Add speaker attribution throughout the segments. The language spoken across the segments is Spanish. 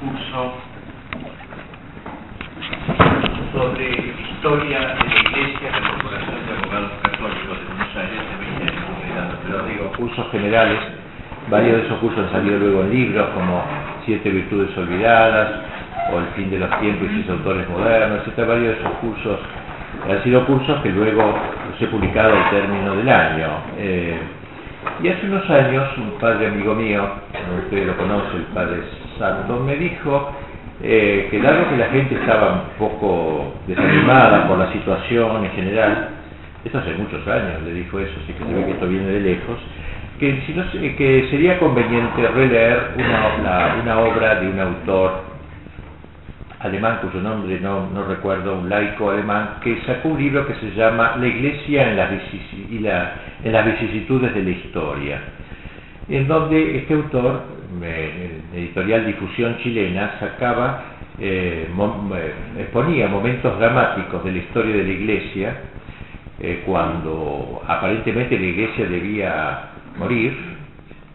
Speaker 1: curso sobre historia de la Iglesia de la Corporación de Abogados Católicos de Buenos Aires de 20 años, pero digo cursos generales, varios de esos cursos han salido luego en libros como Siete Virtudes Olvidadas o El fin de los tiempos y sus autores modernos, etc. Varios de esos cursos han sido cursos que luego los he publicado al término del año. Eh, y hace unos años un padre amigo mío, usted lo conoce, el padre Santo, me dijo eh, que dado que la gente estaba un poco desanimada por la situación en general, esto hace muchos años le dijo eso, así que se ve que esto viene de lejos, que, sería conveniente releer una, obra de un autor alemán cuyo nombre no, recuerdo, un laico alemán, que sacó un libro que se llama La Iglesia en las vicisitudes de la historia, en donde este autor, en editorial Difusión Chilena, sacaba, eh, eh, exponía momentos dramáticos de la historia de la Iglesia, eh, cuando aparentemente la Iglesia debía morir,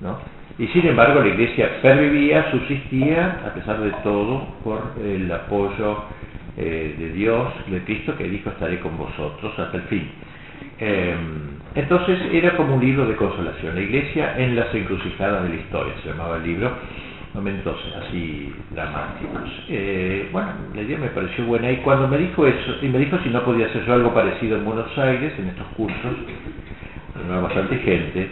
Speaker 1: ¿no? Y sin embargo la iglesia pervivía, subsistía, a pesar de todo, por el apoyo eh, de Dios, de Cristo, que dijo estaré con vosotros hasta el fin. Entonces era como un libro de consolación. La iglesia en las encrucijadas de la historia, se llamaba el libro, momentos así dramáticos. Eh, bueno, la idea me pareció buena y cuando me dijo eso, y me dijo si no podía hacer yo algo parecido en Buenos Aires, en estos cursos, no bastante gente,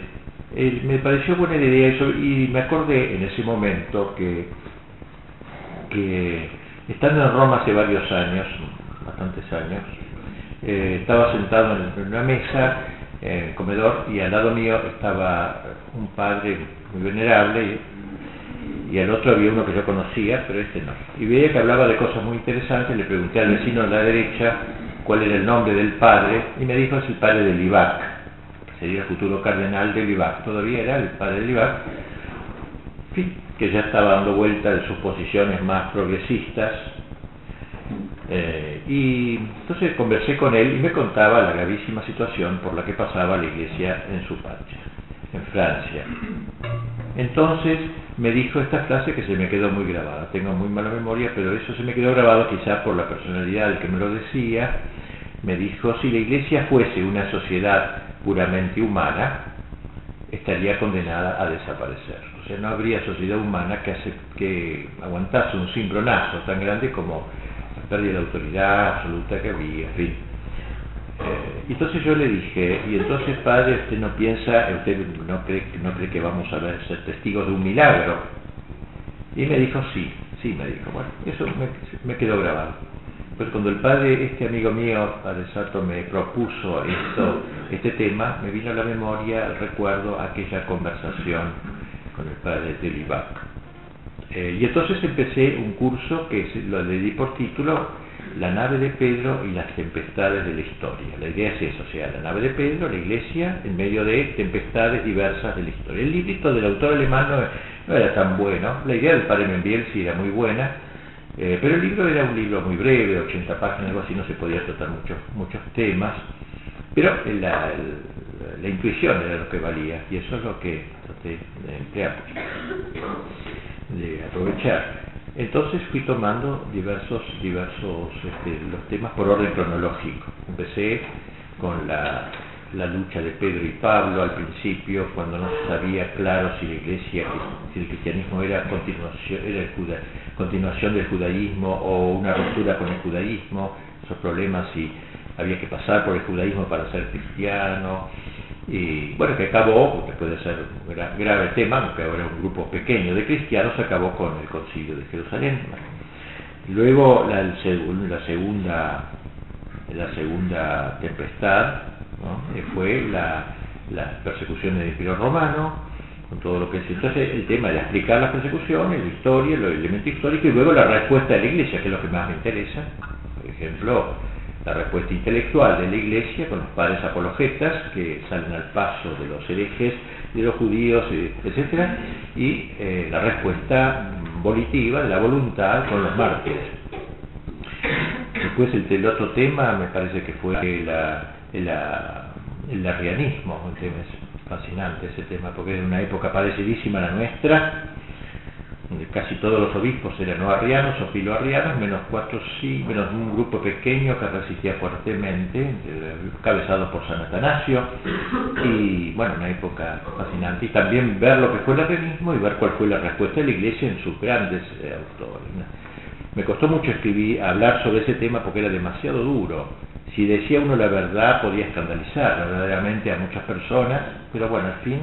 Speaker 1: me pareció buena idea eso y me acordé en ese momento que, que estando en Roma hace varios años, bastantes años, eh, estaba sentado en una mesa, en el comedor, y al lado mío estaba un padre muy venerable y, al otro había uno que yo conocía, pero este no. Y veía que hablaba de cosas muy interesantes, le pregunté al vecino a la derecha cuál era el nombre del padre y me dijo es el padre de Libac sería el futuro cardenal de Libac, todavía era el padre de Libac, que ya estaba dando vuelta de sus posiciones más progresistas. Eh, y entonces conversé con él y me contaba la gravísima situación por la que pasaba la iglesia en su patria, en Francia. Entonces me dijo esta frase que se me quedó muy grabada. Tengo muy mala memoria, pero eso se me quedó grabado quizás por la personalidad del que me lo decía. Me dijo, si la iglesia fuese una sociedad puramente humana, estaría condenada a desaparecer. O sea, no habría sociedad humana que, que aguantase un cimbronazo tan grande como pérdida de autoridad absoluta que había, en fin. Eh, entonces yo le dije, y entonces padre, usted no piensa, usted no cree, no cree que vamos a ser testigos de un milagro. Y me dijo, sí, sí, me dijo, bueno, eso me, quedó grabado. Pues cuando el padre, este amigo mío, Padre Sato, me propuso esto, este tema, me vino a la memoria, recuerdo, aquella conversación con el padre de Libac. Eh, y entonces empecé un curso que lo le di por título La nave de Pedro y las tempestades de la historia. La idea es eso, o sea, la nave de Pedro, la iglesia, en medio de tempestades diversas de la historia. El librito del autor alemán no, era tan bueno, la idea del padre Membiel sí era muy buena, eh, pero el libro era un libro muy breve, 80 páginas, algo así, no se podía tratar muchos, muchos temas, pero la, la, intuición era lo que valía, y eso es lo que traté de emplear, de aprovechar. Entonces fui tomando diversos, diversos este, los temas por orden cronológico. Empecé con la, la lucha de Pedro y Pablo al principio, cuando no se sabía claro si la iglesia, si el cristianismo era continuación, era el continuación del judaísmo o una ruptura con el judaísmo, esos problemas si había que pasar por el judaísmo para ser cristiano, y bueno, que acabó, después de ser un grave tema, aunque ahora un grupo pequeño de cristianos, acabó con el concilio de Jerusalén. Luego la, segunda la segunda tempestad fue la, las persecuciones del Imperio Romano, con todo lo que es. Entonces, el tema de explicar las persecuciones, la historia, los elementos históricos y luego la respuesta de la Iglesia, que es lo que más me interesa. Por ejemplo, la respuesta intelectual de la Iglesia con los padres apologetas que salen al paso de los herejes, de los judíos, etcétera, y eh, la respuesta volitiva de la voluntad con los mártires. Después el, otro tema me parece que fue la, la, el arrianismo, un tema fascinante ese tema, porque es una época parecidísima a la nuestra, casi todos los obispos eran no arrianos o filoarrianos, menos cuatro sí, menos un grupo pequeño que resistía fuertemente, cabezado por San Atanasio, y bueno, una época fascinante, y también ver lo que fue el arrianismo y ver cuál fue la respuesta de la Iglesia en sus grandes eh, autores. Me costó mucho escribir, hablar sobre ese tema porque era demasiado duro. Si decía uno la verdad podía escandalizar verdaderamente a muchas personas, pero bueno, al fin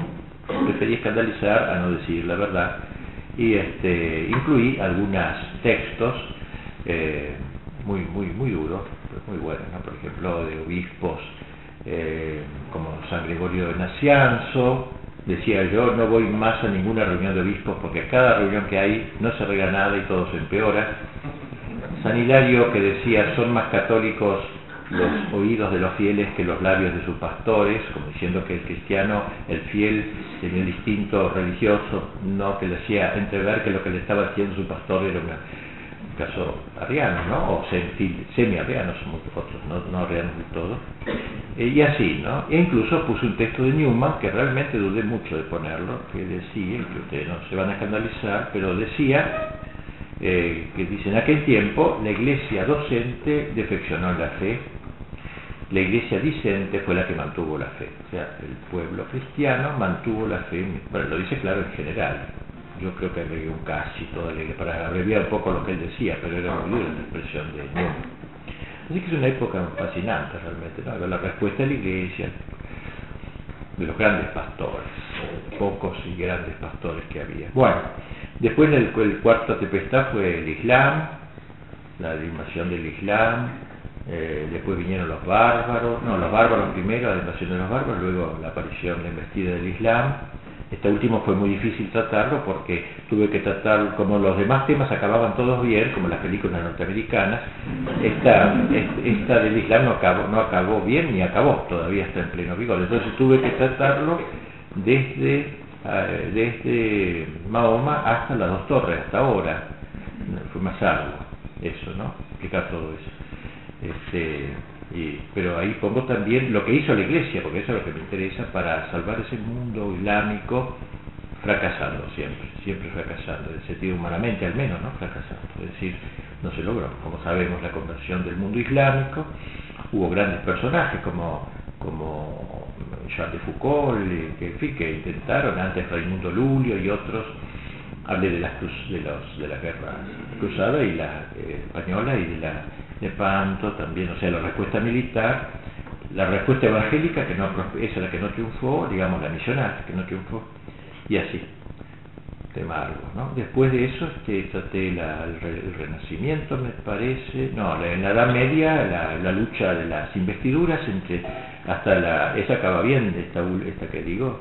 Speaker 1: preferí escandalizar a no decir la verdad y este, incluí algunos textos eh, muy, muy, muy duros, muy buenos, por ejemplo, de obispos eh, como San Gregorio de Nacianzo, decía yo, no voy más a ninguna reunión de obispos porque cada reunión que hay no se arregla nada y todo se empeora. San Hilario que decía, son más católicos los oídos de los fieles que los labios de sus pastores, como diciendo que el cristiano, el fiel, tenía el instinto religioso, no que le hacía entrever que lo que le estaba haciendo su pastor era un caso arriano, ¿no? o semi-arrianos, otros, no, no arrianos del todo. Eh, y así, ¿no? E incluso puse un texto de Newman, que realmente dudé mucho de ponerlo, que decía, que ustedes no se van a escandalizar, pero decía eh, que dice, en aquel tiempo la iglesia docente defeccionó la fe la iglesia dicente fue la que mantuvo la fe. O sea, el pueblo cristiano mantuvo la fe, bueno, lo dice claro en general. Yo creo que agregué un casi toda la para abreviar un poco lo que él decía, pero era muy dura la expresión de Así que es una época fascinante realmente. La respuesta de la iglesia, de los grandes pastores, pocos y grandes pastores que había. Bueno, después el, cuarto tempestad fue el Islam, la invasión del Islam, eh, después vinieron los bárbaros, no, los bárbaros primero, la invasión de los bárbaros, luego la aparición, la embestida del Islam. Este último fue muy difícil tratarlo porque tuve que tratar, como los demás temas acababan todos bien, como las películas norteamericanas, esta, del Islam no acabó, bien ni acabó, todavía está en pleno vigor. Entonces tuve que tratarlo desde, eh, Mahoma hasta las dos torres, hasta ahora. Fue más algo eso, ¿no? Explicar todo eso. Este, pero ahí pongo también lo que hizo la iglesia, porque eso es lo que me interesa, para salvar ese mundo islámico fracasando siempre, siempre fracasando, en el sentido humanamente al menos, ¿no? Fracasando, es decir, no se logró. Como sabemos, la conversión del mundo islámico, hubo grandes personajes como, como Jean de Foucault, que, que intentaron, antes Raimundo Lulio y otros, hablé de las, de los, de la guerra cruzada y la eh, española y de la de Panto también, o sea, la respuesta militar, la respuesta evangélica, que no, esa es la que no triunfó, digamos, la misionaria, que no triunfó, y así, tema algo, ¿no? Después de eso este, traté el, Renacimiento, me parece, no, en la Edad Media, la, lucha de las investiduras entre, hasta la, esa acaba bien, esta, esta que digo,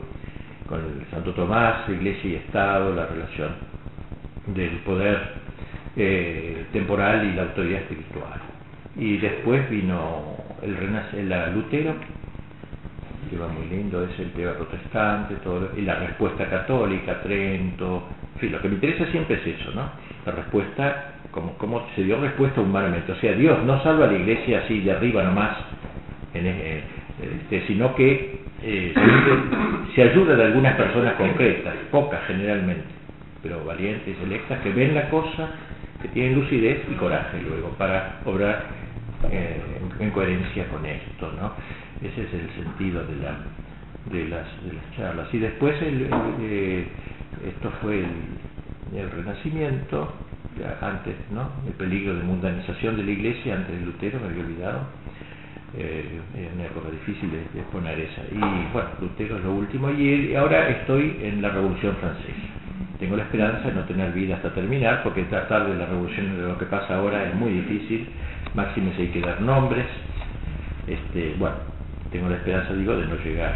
Speaker 1: con el Santo Tomás, Iglesia y Estado, la relación del poder eh, temporal y la autoridad espiritual y después vino el, el Lutero, que va muy lindo, es el tema protestante, todo, y la respuesta católica, Trento, en fin, lo que me interesa siempre es eso, ¿no? La respuesta, como, como se dio respuesta humanamente, o sea, Dios no salva a la iglesia así de arriba nomás, eh, este, sino que eh, se ayuda de algunas personas concretas, pocas generalmente, pero valientes, electas, que ven la cosa, que tienen lucidez y coraje luego para obrar eh, en, coherencia con esto, ¿no? Ese es el sentido de, la, de, las, charlas. Y después el, eh, esto fue el, Renacimiento, antes, ¿no? El peligro de mundanización de la iglesia antes de Lutero, me había olvidado. Eh, una época difícil de, de, exponer esa. Y bueno, Lutero es lo último. Y ahora estoy en la Revolución Francesa. Tengo la esperanza de no tener vida hasta terminar, porque tratar de la revolución de lo que pasa ahora es muy difícil máximo si hay que dar nombres. Este, bueno, tengo la esperanza, digo, de no llegar.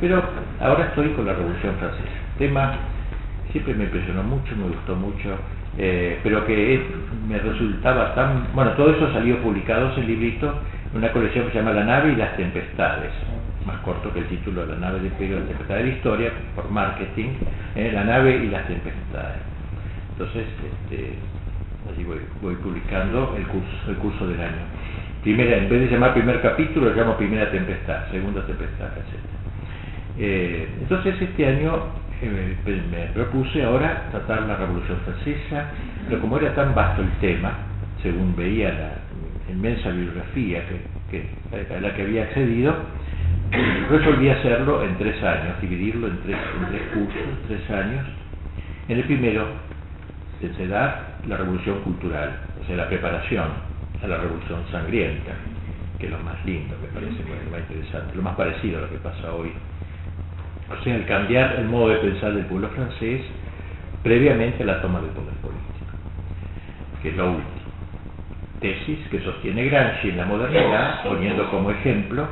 Speaker 1: pero ahora estoy con la Revolución Francesa. Tema siempre me impresionó mucho, me gustó mucho, eh, pero que me resultaba tan... Bueno, todo eso salió publicado en librito, en una colección que se llama La nave y las tempestades, más corto que el título La nave de Imperio, la tempestad de la historia, por marketing, eh, La nave y las tempestades. Entonces, este, allí voy, publicando el curso, el curso del año. Primera, en vez de llamar primer capítulo, lo llamo primera tempestad, segunda tempestad, etc. Eh, entonces este año me propuse ahora tratar la Revolución Francesa, pero como era tan vasto el tema, según veía la inmensa bibliografía que, a la que había accedido, resolví hacerlo en tres años, dividirlo en tres, en tres cursos, tres años. En el primero, se da la revolución cultural, o sea, la preparación a la revolución sangrienta, que es lo más lindo, me parece, lo más interesante, lo más parecido a lo que pasa hoy. O sea, el cambiar el modo de pensar del pueblo francés previamente a la toma del poder político, que es lo último. Tesis que sostiene Gramsci en la modernidad, poniendo como ejemplo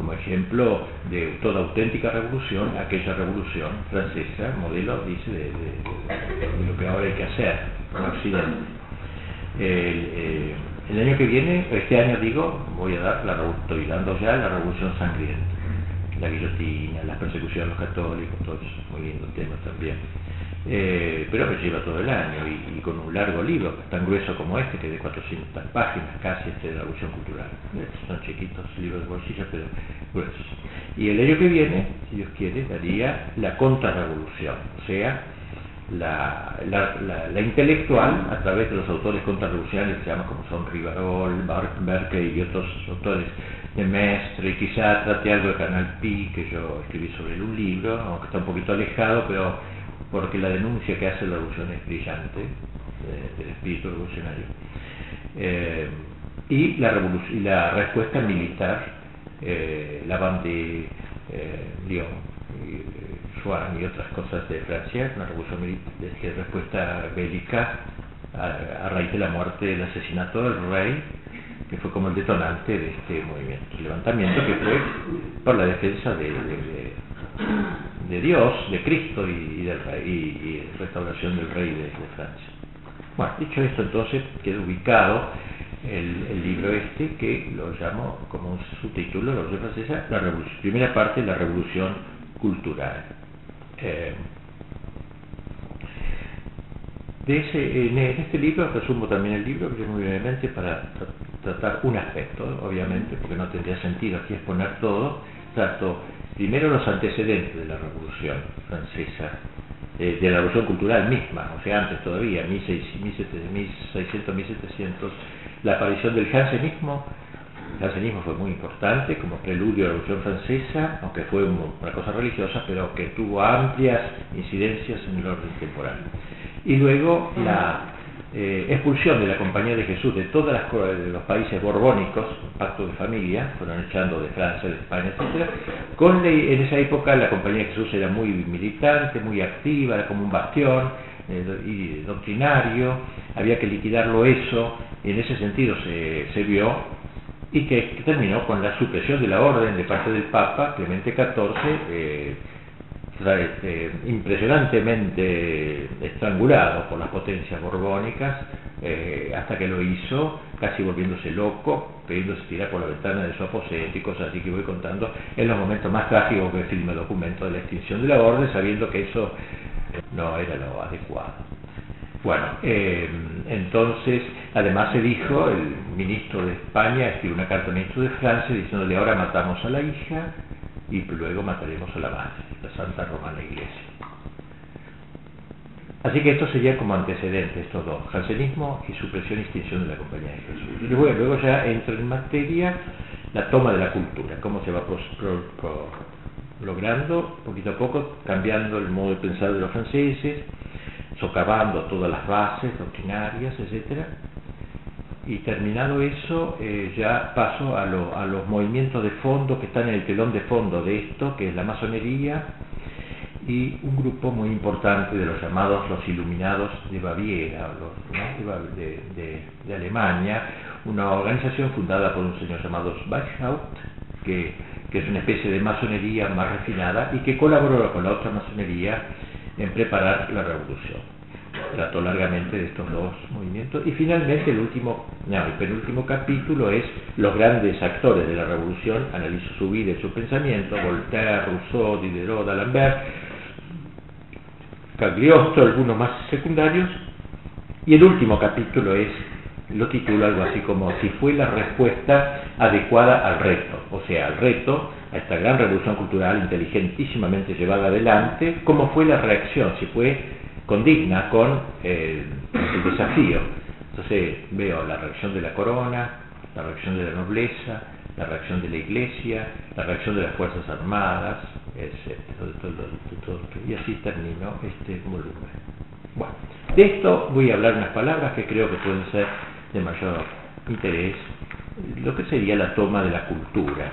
Speaker 1: como ejemplo de toda auténtica revolución, aquella revolución francesa, modelo, dice, de, lo que ahora hay que hacer en Occidente. Eh, el, año que viene, este año digo, voy a dar, la, estoy dando ya la revolución sangrienta, la guillotina, la persecución a los católicos, todo eso, muy lindo tema también. Eh, pero me lleva todo el año y, con un largo libro, tan grueso como este, que de 400 páginas casi, este de la Revolución Cultural. Son chiquitos libros de bolsillo, pero gruesos. Y el año que viene, si Dios quiere, daría la contrarrevolución, o sea, la, la, intelectual a través de los autores contrarrevolucionarios que se llaman como son Rivarol, Berkeley y otros autores de Mestre, y quizá trate algo de Canal Pi, que yo escribí sobre él un libro, aunque está un poquito alejado, pero porque la denuncia que hace la revolución es brillante, eh, del espíritu revolucionario. Eh, y, la respuesta militar, eh, la banda de Lyon, y, y otras cosas de Francia, una revolución de respuesta bélica a, raíz de la muerte, del asesinato del rey, que fue como el detonante de este movimiento, levantamiento que fue por la defensa de de Dios, de Cristo y, del y, restauración del rey de, Francia. Bueno, dicho esto entonces queda ubicado el, libro este que lo llamo como un subtítulo, la revolución francesa, la revolución, primera parte, la revolución cultural. Eh, de ese, en este libro, resumo también el libro, muy brevemente para tratar un aspecto, obviamente, porque no tendría sentido aquí exponer todo, trato primero los antecedentes de la Revolución Francesa, eh, de la Revolución Cultural misma, o sea, antes todavía, 1600, 1700, la aparición del jansenismo. El jansenismo fue muy importante como preludio a la Revolución Francesa, aunque fue una cosa religiosa, pero que tuvo amplias incidencias en el orden temporal. Y luego la eh, expulsión de la Compañía de Jesús de todos los países borbónicos, pacto de familia, fueron echando de Francia, de España, etc. Con en esa época la Compañía de Jesús era muy militante, muy activa, era como un bastión eh, y doctrinario, había que liquidarlo eso, en ese sentido se, se vio, y que, terminó con la supresión de la orden de parte del Papa Clemente XIV, este, impresionantemente estrangulado por las potencias borbónicas, eh, hasta que lo hizo, casi volviéndose loco, pidiéndose tirar por la ventana de su aposento y cosas así que voy contando, en los momentos más trágicos que filme documento de la extinción de la orden, sabiendo que eso no era lo adecuado. Bueno, eh, entonces, además se dijo, el ministro de España escribió una carta al ministro de Francia diciéndole ahora matamos a la hija, y luego mataremos a la madre, la Santa Romana Iglesia. Así que esto sería como antecedente, estos dos, jansenismo y supresión y extinción de la Compañía de Jesús. Y luego, luego ya entra en materia la toma de la cultura, cómo se va logrando poquito a poco, cambiando el modo de pensar de los franceses, socavando todas las bases doctrinarias, etcétera, y terminado eso eh, ya paso a, los movimientos de fondo que están en el telón de fondo de esto, que es la masonería y un grupo muy importante de los llamados los iluminados de Baviera, los, de, Alemania, una organización fundada por un señor llamado Weishaupt, que, que es una especie de masonería más refinada y que colaboró con la otra masonería en preparar la revolución trató largamente de estos dos movimientos. Y finalmente el último, el penúltimo capítulo es los grandes actores de la revolución, analizo su vida y su pensamiento, Voltaire, Rousseau, Diderot, D'Alembert, Cagliostro, algunos más secundarios, y el último capítulo es lo titulo algo así como si fue la respuesta adecuada al reto, o sea, al reto, a esta gran revolución cultural inteligentísimamente llevada adelante, cómo fue la reacción, si fue condigna con eh, el desafío. Entonces veo la reacción de la corona, la reacción de la nobleza, la reacción de la iglesia, la reacción de las Fuerzas Armadas, etc. y así termino este volumen. Bueno, de esto voy a hablar unas palabras que creo que pueden ser de mayor interés, lo que sería la toma de la cultura,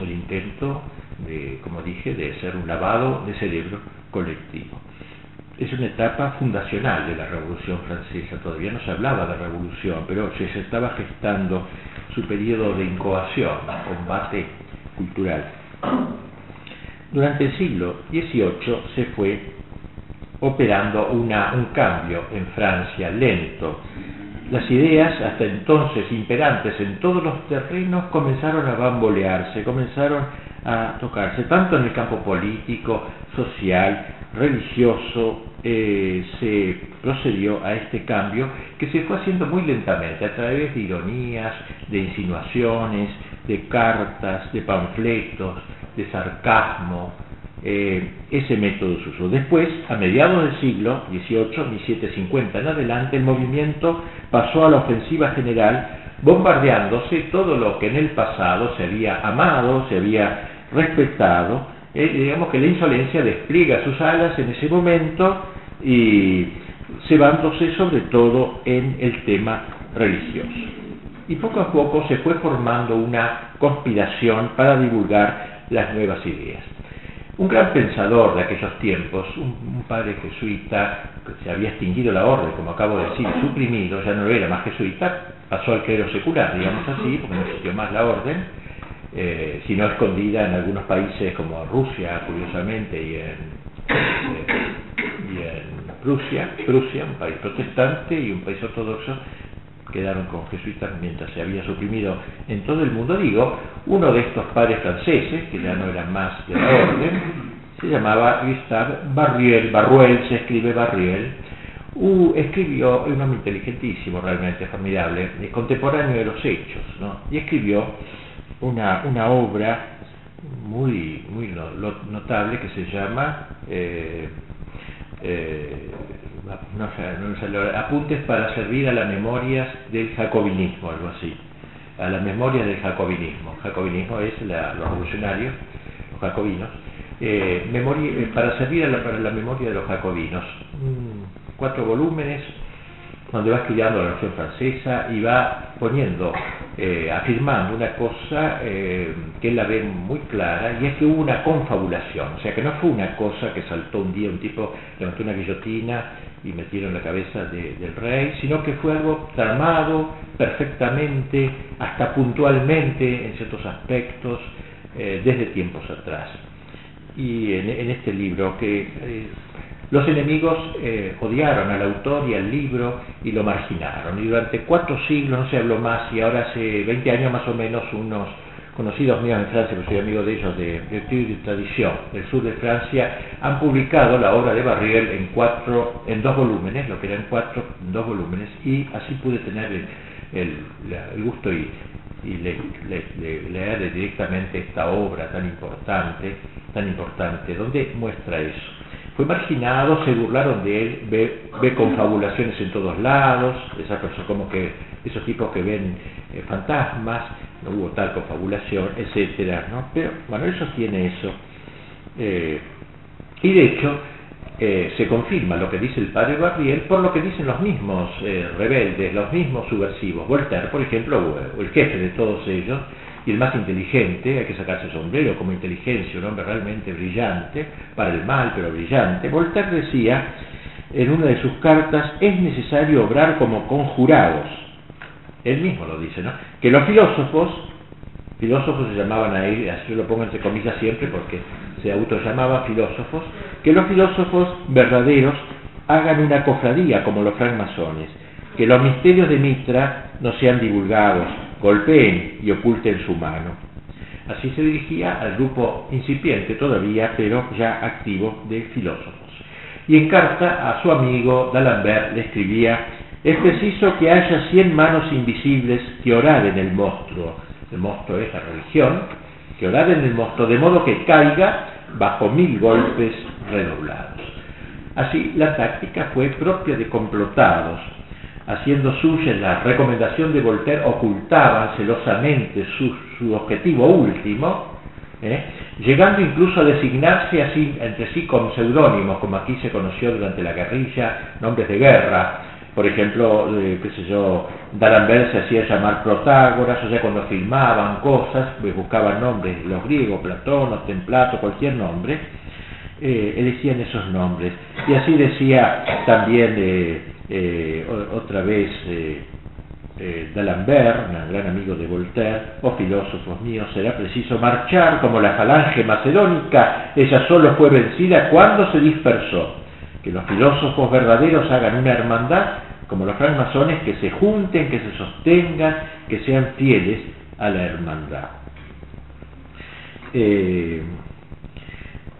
Speaker 1: el intento de, como dije, de ser un lavado de cerebro colectivo. Es una etapa fundacional de la Revolución Francesa, todavía no se hablaba de revolución, pero se estaba gestando su periodo de incoación, combate cultural. Durante el siglo XVIII se fue operando un cambio en Francia lento. Las ideas, hasta entonces imperantes en todos los terrenos, comenzaron a bambolearse, comenzaron a tocarse, tanto en el campo político, social, religioso, eh, se procedió a este cambio que se fue haciendo muy lentamente a través de ironías, de insinuaciones, de cartas, de panfletos, de sarcasmo. Eh, ese método se usó. Después, a mediados del siglo XVIII, 1750 en adelante, el movimiento pasó a la ofensiva general, bombardeándose todo lo que en el pasado se había amado, se había respetado, eh, digamos que la insolencia despliega sus alas en ese momento y cebándose sobre todo en el tema religioso. Y poco a poco se fue formando una conspiración para divulgar las nuevas ideas. Un gran pensador de aquellos tiempos, un, padre jesuita que se había extinguido la orden, como acabo de decir, suprimido, ya no era más jesuita, pasó al clero secular, digamos así, porque no existió más la orden, eh, sino escondida en algunos países como Rusia, curiosamente, y en, y en Prusia, un país protestante y un país ortodoxo, quedaron con jesuitas mientras se había suprimido en todo el mundo. Digo, uno de estos padres franceses, que ya no eran más de la orden, se llamaba Gustave Barriel, Barruel se escribe Barriel, uh, escribió, un hombre inteligentísimo, realmente formidable, contemporáneo de los hechos, y escribió una, una obra muy, muy notable que se llama eh, eh, apuntes para servir a las memorias del jacobinismo, algo así, a las memorias del jacobinismo. jacobinismo es los revolucionarios, los jacobinos, eh, memoria, para servir a la, para la memoria de los jacobinos. Mm, cuatro volúmenes, donde va estudiando la Revolución Francesa y va poniendo, eh, afirmando una cosa eh, que él la ve muy clara, y es que hubo una confabulación, o sea que no fue una cosa que saltó un día un tipo, levantó una guillotina y metieron la cabeza del rey, sino que fue algo tramado perfectamente, hasta puntualmente en ciertos aspectos, eh, desde tiempos atrás. Y en, este libro que los enemigos eh, odiaron al autor y al libro y lo marginaron. Y durante cuatro siglos no se habló más y ahora hace 20 años más o menos unos conocidos míos en Francia, que soy amigo de ellos de, de, Tradición, del sur de Francia, han publicado la obra de Barriel en cuatro, en dos volúmenes, lo que eran cuatro, en dos volúmenes, y así pude tener el, gusto y, leer directamente esta obra tan importante, tan importante, donde muestra eso fue marginado, se burlaron de él, ve, confabulaciones en todos lados, esa persona como que esos tipos que ven eh, fantasmas, no hubo tal confabulación, etcétera, ¿no? Pero bueno, él sostiene eso. Eh, y de hecho, eh, se confirma lo que dice el padre Barriel por lo que dicen los mismos rebeldes, los mismos subversivos. Voltaire, por ejemplo, o el jefe de todos ellos, y el más inteligente, hay que sacarse el sombrero como inteligencia, un hombre realmente brillante, para el mal, pero brillante. Voltaire decía en una de sus cartas, es necesario obrar como conjurados. Él mismo lo dice, ¿no? Que los filósofos, filósofos se llamaban a él, así lo pongo entre comillas siempre porque se autollamaban filósofos, que los filósofos verdaderos hagan una cofradía como los francmasones, que los misterios de Mitra no sean divulgados, golpeen y oculten su mano. Así se dirigía al grupo incipiente todavía, pero ya activo, de filósofos. Y en carta a su amigo D'Alembert le escribía es preciso que haya cien manos invisibles que oraden el monstruo, el monstruo es la religión, que oraden el monstruo de modo que caiga bajo mil golpes redoblados. Así, la táctica fue propia de complotados, haciendo suya la recomendación de Voltaire, ocultaban celosamente su, objetivo último, ¿eh? llegando incluso a designarse así entre sí con seudónimos, como aquí se conoció durante la guerrilla, nombres de guerra. Por ejemplo, eh, qué sé yo, D'Alembert se hacía llamar Protágoras, o sea, cuando filmaban cosas, pues buscaban nombres, los griegos, Platón, Templato, cualquier nombre, eh, elegían esos nombres. Y así decía también eh, otra vez eh, eh, D'Alembert, un gran amigo de Voltaire, o oh, filósofos míos, será preciso marchar como la falange macedónica, ella solo fue vencida cuando se dispersó. Que los filósofos verdaderos hagan una hermandad como los francmasones, que se junten, que se sostengan, que sean fieles a la hermandad. Eh,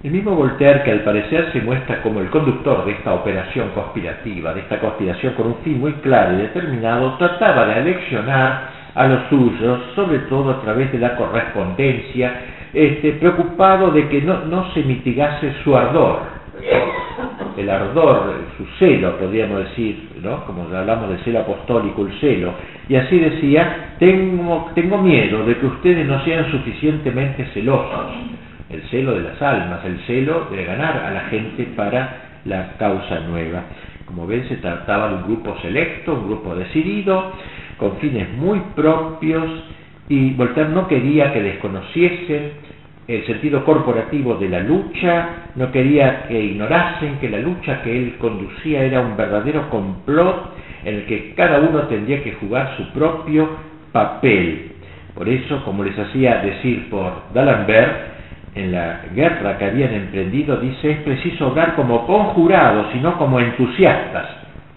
Speaker 1: el mismo Voltaire, que al parecer se muestra como el conductor de esta operación conspirativa, de esta conspiración con un fin muy claro y determinado, trataba de aleccionar a los suyos, sobre todo a través de la correspondencia, este, preocupado de que no, no se mitigase su ardor, el ardor, su celo, podríamos decir, ¿no? como hablamos del celo apostólico, el celo, y así decía, tengo, tengo miedo de que ustedes no sean suficientemente celosos el celo de las almas, el celo de ganar a la gente para la causa nueva. Como ven, se trataba de un grupo selecto, un grupo decidido, con fines muy propios, y Voltaire no quería que desconociesen el sentido corporativo de la lucha, no quería que ignorasen que la lucha que él conducía era un verdadero complot en el que cada uno tendría que jugar su propio papel. Por eso, como les hacía decir por D'Alembert, en la guerra que habían emprendido, dice, es preciso obrar como conjurados y no como entusiastas.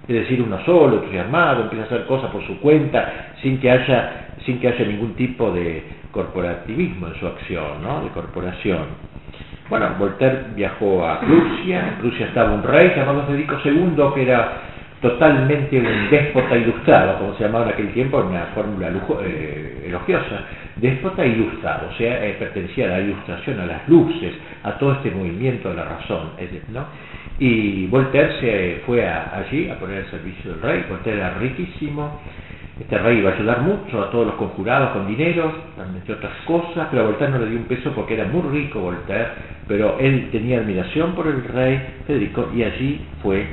Speaker 1: Es decir, uno solo, entusiasmado, empieza a hacer cosas por su cuenta, sin que haya, sin que haya ningún tipo de corporativismo en su acción, ¿no? de corporación. Bueno, Voltaire viajó a Prusia, en Prusia estaba un rey llamado Federico II, que era totalmente un déspota ilustrado, como se llamaba en aquel tiempo, una fórmula eh, elogiosa, déspota ilustrado, o sea, eh, pertenecía a la ilustración, a las luces, a todo este movimiento de la razón, ¿no? Y Voltaire se fue allí a poner al servicio del rey, Voltaire era riquísimo, este rey iba a ayudar mucho a todos los conjurados con dinero, entre otras cosas, pero a Voltaire no le dio un peso porque era muy rico Voltaire, pero él tenía admiración por el rey Federico y allí fue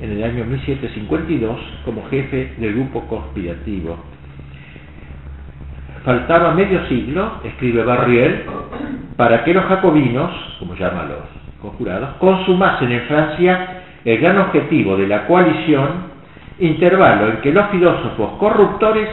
Speaker 1: en el año 1752 como jefe del grupo conspirativo. Faltaba medio siglo, escribe Barriel, para que los jacobinos, como llaman los conjurados, consumasen en Francia el gran objetivo de la coalición, intervalo en que los filósofos corruptores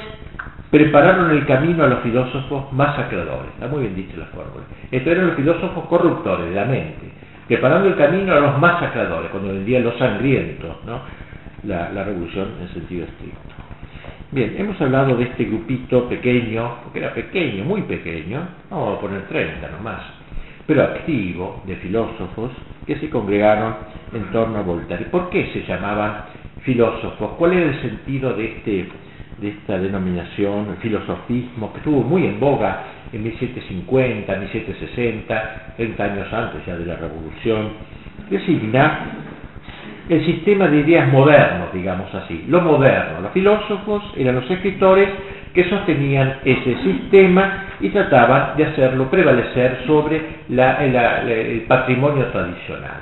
Speaker 1: prepararon el camino a los filósofos masacradores. Está muy bien dicho la fórmula. Estos eran los filósofos corruptores de la mente preparando el camino a los masacradores, cuando vendían los sangrientos, ¿no? la, la revolución en sentido estricto. Bien, hemos hablado de este grupito pequeño, porque era pequeño, muy pequeño, vamos a poner 30 nomás, pero activo, de filósofos que se congregaron en torno a Voltaire. ¿Por qué se llamaban filósofos? ¿Cuál era el sentido de, este, de esta denominación, el filosofismo, que estuvo muy en boga en 1750, 1760, 30 años antes ya de la Revolución, designa el sistema de ideas modernos, digamos así. Lo moderno, los filósofos eran los escritores que sostenían ese sistema y trataban de hacerlo prevalecer sobre el patrimonio tradicional.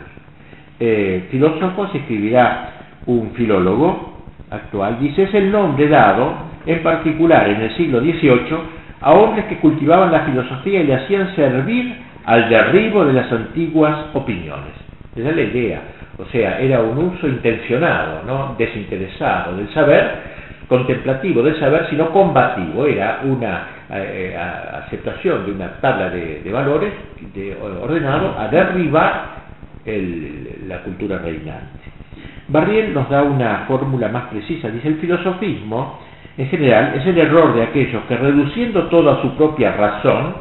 Speaker 1: Eh, filósofo se escribirá un filólogo actual, dice, es el nombre dado en particular en el siglo XVIII a hombres que cultivaban la filosofía y le hacían servir al derribo de las antiguas opiniones. Es la idea. O sea, era un uso intencionado, ¿no? desinteresado del saber, contemplativo del saber, sino combativo. Era una eh, aceptación de una tabla de, valores ordenado a derribar la cultura reinante. Barriel nos da una fórmula más precisa. Dice, el filosofismo en general, es el error de aquellos que reduciendo todo a su propia razón,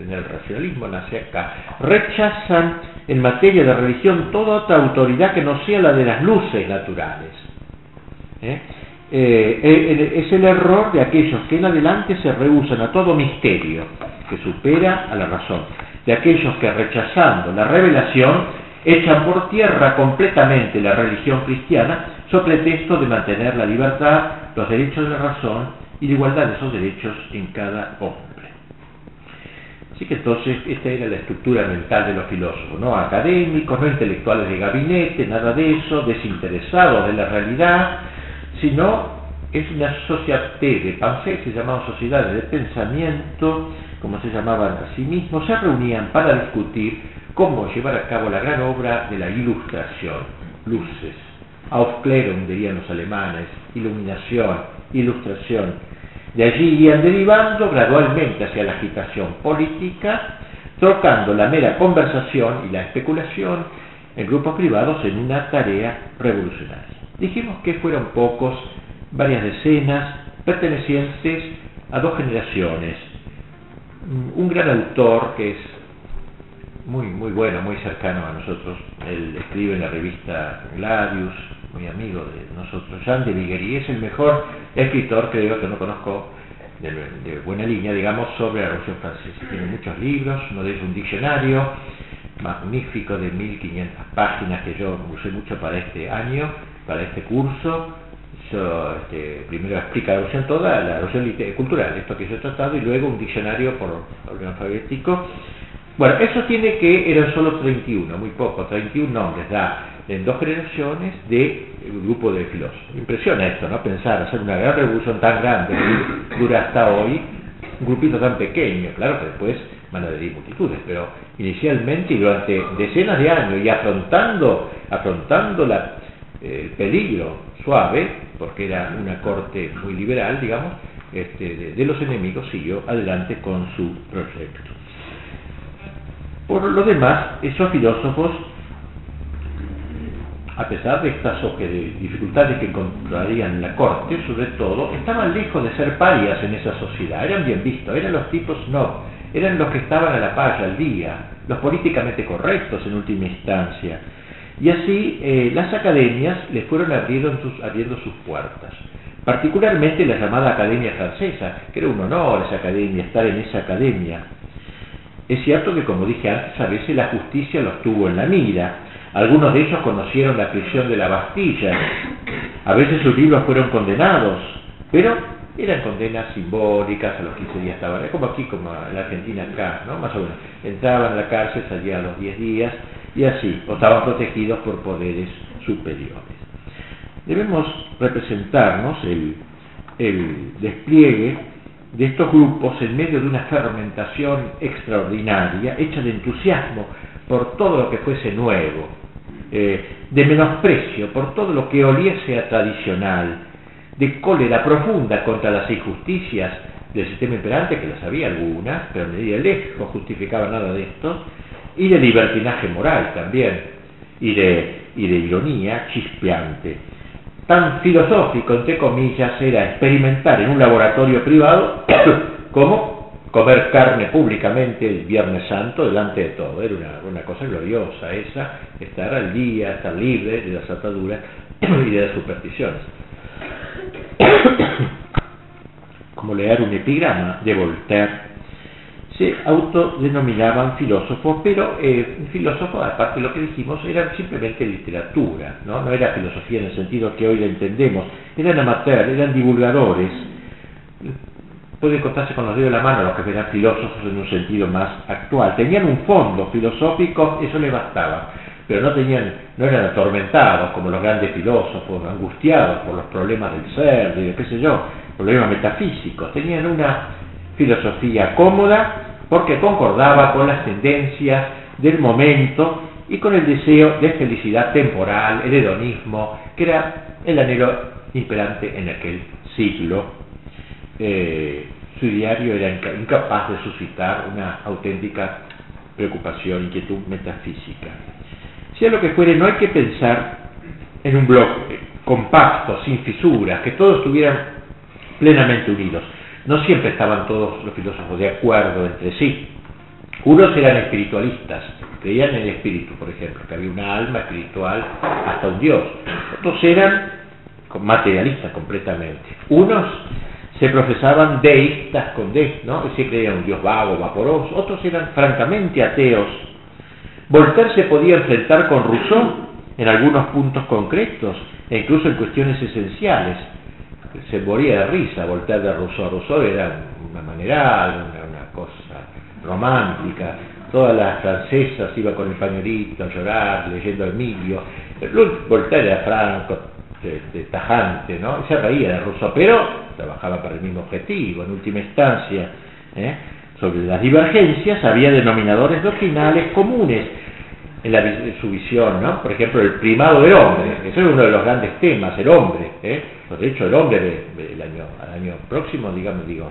Speaker 1: en el racionalismo nace acá, rechazan en materia de religión toda otra autoridad que no sea la de las luces naturales. ¿eh? eh, eh, es el error de aquellos que en adelante se rehusan a todo misterio que supera a la razón, de aquellos que rechazando la revelación echan por tierra completamente la religión cristiana sobre pretexto de mantener la libertad, los derechos de la razón y la igualdad de esos derechos en cada hombre. Así que entonces esta era la estructura mental de los filósofos, no académicos, no intelectuales de gabinete, nada de eso, desinteresados de la realidad, sino es una sociedad de pensée, se llamaban sociedades de pensamiento, como se llamaban a sí mismos, se reunían para discutir cómo llevar a cabo la gran obra de la ilustración, luces, Aufklärung dirían los alemanes, iluminación, ilustración. De allí iban derivando gradualmente hacia la agitación política, trocando la mera conversación y la especulación en grupos privados en una tarea revolucionaria. Dijimos que fueron pocos, varias decenas, pertenecientes a dos generaciones. Un gran autor que es muy, muy bueno, muy cercano a nosotros, él escribe en la revista Gladius, muy amigo de nosotros, Jean de Viguerie, es el mejor escritor, creo que no conozco, de, buena línea, digamos, sobre la Revolución Francesa. Tiene muchos libros, uno de ellos un diccionario magnífico de 1500 páginas que yo usé mucho para este año, para este curso. Este, primero explica la revolución toda, la revolución cultural, esto que yo he tratado, y luego un diccionario por orden alfabético. Bueno, eso tiene que, eran solo 31, muy poco, 31 nombres, da en dos generaciones de un grupo de filósofos. Impresiona esto, ¿no? Pensar, hacer una gran revolución tan grande que dura hasta hoy, un grupito tan pequeño, claro que después van a adherir multitudes, pero inicialmente y durante decenas de años y afrontando, afrontando el peligro suave, porque era una corte muy liberal, digamos, este, de, de los enemigos, siguió adelante con su proyecto. Por lo demás, esos filósofos a pesar de estas dificultades que encontrarían en la corte, sobre todo, estaban lejos de ser parias en esa sociedad, eran bien vistos, eran los tipos no, eran los que estaban a la paz al día, los políticamente correctos en última instancia. Y así eh, las academias les fueron abriendo sus, abriendo sus puertas, particularmente la llamada Academia Francesa, que era un honor esa academia, estar en esa academia. Es cierto que, como dije antes, a veces la justicia los tuvo en la mira, algunos de ellos conocieron la prisión de la Bastilla. A veces sus libros fueron condenados, pero eran condenas simbólicas, a los 15 días estaban, como aquí, como en la Argentina acá, ¿no? Más o menos. Entraban a la cárcel, salían a los 10 días, y así, o estaban protegidos por poderes superiores. Debemos representarnos el despliegue de estos grupos en medio de una fermentación extraordinaria, hecha de entusiasmo por todo lo que fuese nuevo, eh, de menosprecio por todo lo que oliese a tradicional, de cólera profunda contra las injusticias del sistema imperante, que las había algunas, pero ni de lejos justificaba nada de esto, y de libertinaje moral también, y de, y de ironía chispeante. Tan filosófico, entre comillas, era experimentar en un laboratorio privado como comer carne públicamente el Viernes Santo delante de todo. Era una, cosa gloriosa esa, estar al día, estar libre de las ataduras y de las supersticiones. Como leer un epigrama de Voltaire, se autodenominaban filósofos, pero eh, filósofos, aparte lo que dijimos, eran simplemente literatura, ¿no? no era filosofía en el sentido que hoy la entendemos, eran amateurs, eran divulgadores, puede contarse con los dedos de la mano los que eran filósofos en un sentido más actual. Tenían un fondo filosófico, eso le bastaba, pero no tenían, no eran atormentados como los grandes filósofos, angustiados por los problemas del ser, de qué sé yo, problemas metafísicos. Tenían una filosofía cómoda porque concordaba con las tendencias del momento y con el deseo de felicidad temporal, el hedonismo, que era el anhelo imperante en aquel siglo eh, su diario era incapaz de suscitar una auténtica preocupación, inquietud metafísica. Sea lo que fuere, no hay que pensar en un bloque compacto, sin fisuras, que todos estuvieran plenamente unidos. No siempre estaban todos los filósofos de acuerdo entre sí. Unos eran espiritualistas, creían en el espíritu, por ejemplo, que había una alma espiritual hasta un dios. Otros eran materialistas completamente. Unos se profesaban deístas con D, ¿no? Es creían un Dios vago, vaporoso. Otros eran francamente ateos. Voltaire se podía enfrentar con Rousseau en algunos puntos concretos e incluso en cuestiones esenciales. Se moría de risa Voltaire de Rousseau. Rousseau era una manera, una, una cosa romántica. Todas las francesas iban con el pañuelito a llorar, leyendo a Emilio. Voltaire era franco, este, tajante, ¿no? se reía de Rousseau, pero trabajaba para el mismo objetivo. En última instancia, ¿eh? sobre las divergencias había denominadores doctrinales comunes en, su visión, ¿no? Por ejemplo, el primado del hombre, ese es uno de los grandes temas, el hombre, ¿eh? De hecho, el hombre del año, al año próximo, digamos, digo,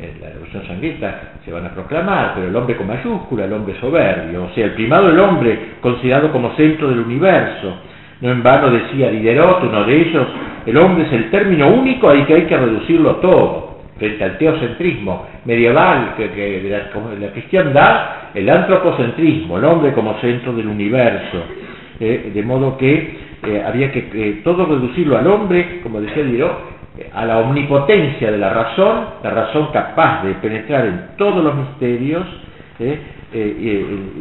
Speaker 1: en la Revolución Sangrienta se van a proclamar, pero el hombre con mayúscula, el hombre soberbio, o sea, el primado del hombre considerado como centro del universo, no en vano decía Diderot, uno de ellos, el hombre es el término único al que hay que reducirlo todo, frente al teocentrismo medieval que, de, la, cristiandad, el antropocentrismo, el hombre como centro del universo, eh, de modo que eh, había que eh, todo reducirlo al hombre, como decía Diderot, a la omnipotencia de la razón, la razón capaz de penetrar en todos los misterios,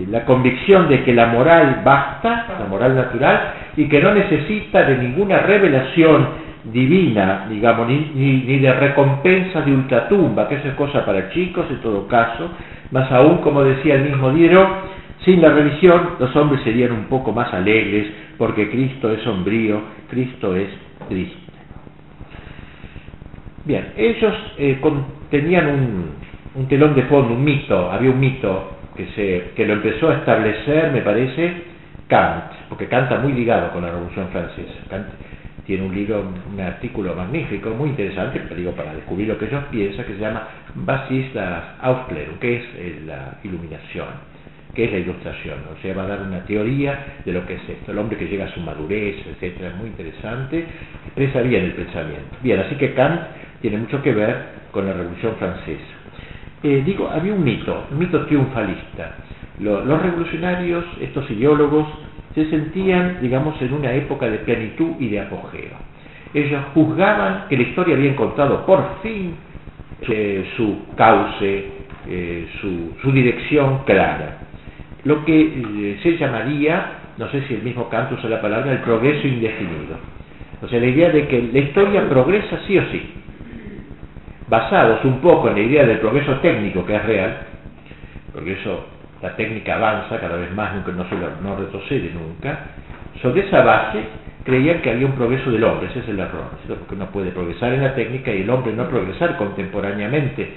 Speaker 1: la convicción de que la moral basta, la moral natural, y que no necesita de ninguna revelación divina, digamos, ni, ni, de recompensa de ultratumba, que eso es cosa para chicos en todo caso, más aún, como decía el mismo Diero, sin la religión los hombres serían un poco más alegres, porque Cristo es sombrío, Cristo es triste. Bien, ellos eh, tenían un, un telón de fondo, un mito, había un mito que, lo empezó a establecer, me parece, Kant, porque Kant está muy ligado con la Revolución Francesa. Kant tiene un libro, un artículo magnífico, muy interesante, digo, para descubrir lo que ellos piensan, que se llama Basis das Aufklärung, que es eh, la iluminación, que es la ilustración. O sea, va a dar una teoría de lo que es esto, el hombre que llega a su madurez, etcétera, muy interesante, expresa bien el pensamiento. Bien, así que Kant tiene mucho que ver con la Revolución Francesa. Eh, digo, había un mito, un mito triunfalista los revolucionarios, estos ideólogos, se sentían, digamos, en una época de plenitud y de apogeo. Ellos juzgaban que la historia había encontrado por fin eh, su cauce, eh, su, dirección clara. Lo que se llamaría, no sé si el mismo Kant usa la palabra, el progreso indefinido. O sea, la idea de que la historia progresa sí o sí. Basados un poco en la idea del progreso técnico, que es real, progreso la técnica avanza cada vez más, nunca, no, retrocede nunca, sobre esa base creían que había un progreso del hombre, ese es el error, porque uno puede progresar en la técnica y el hombre no progresar contemporáneamente.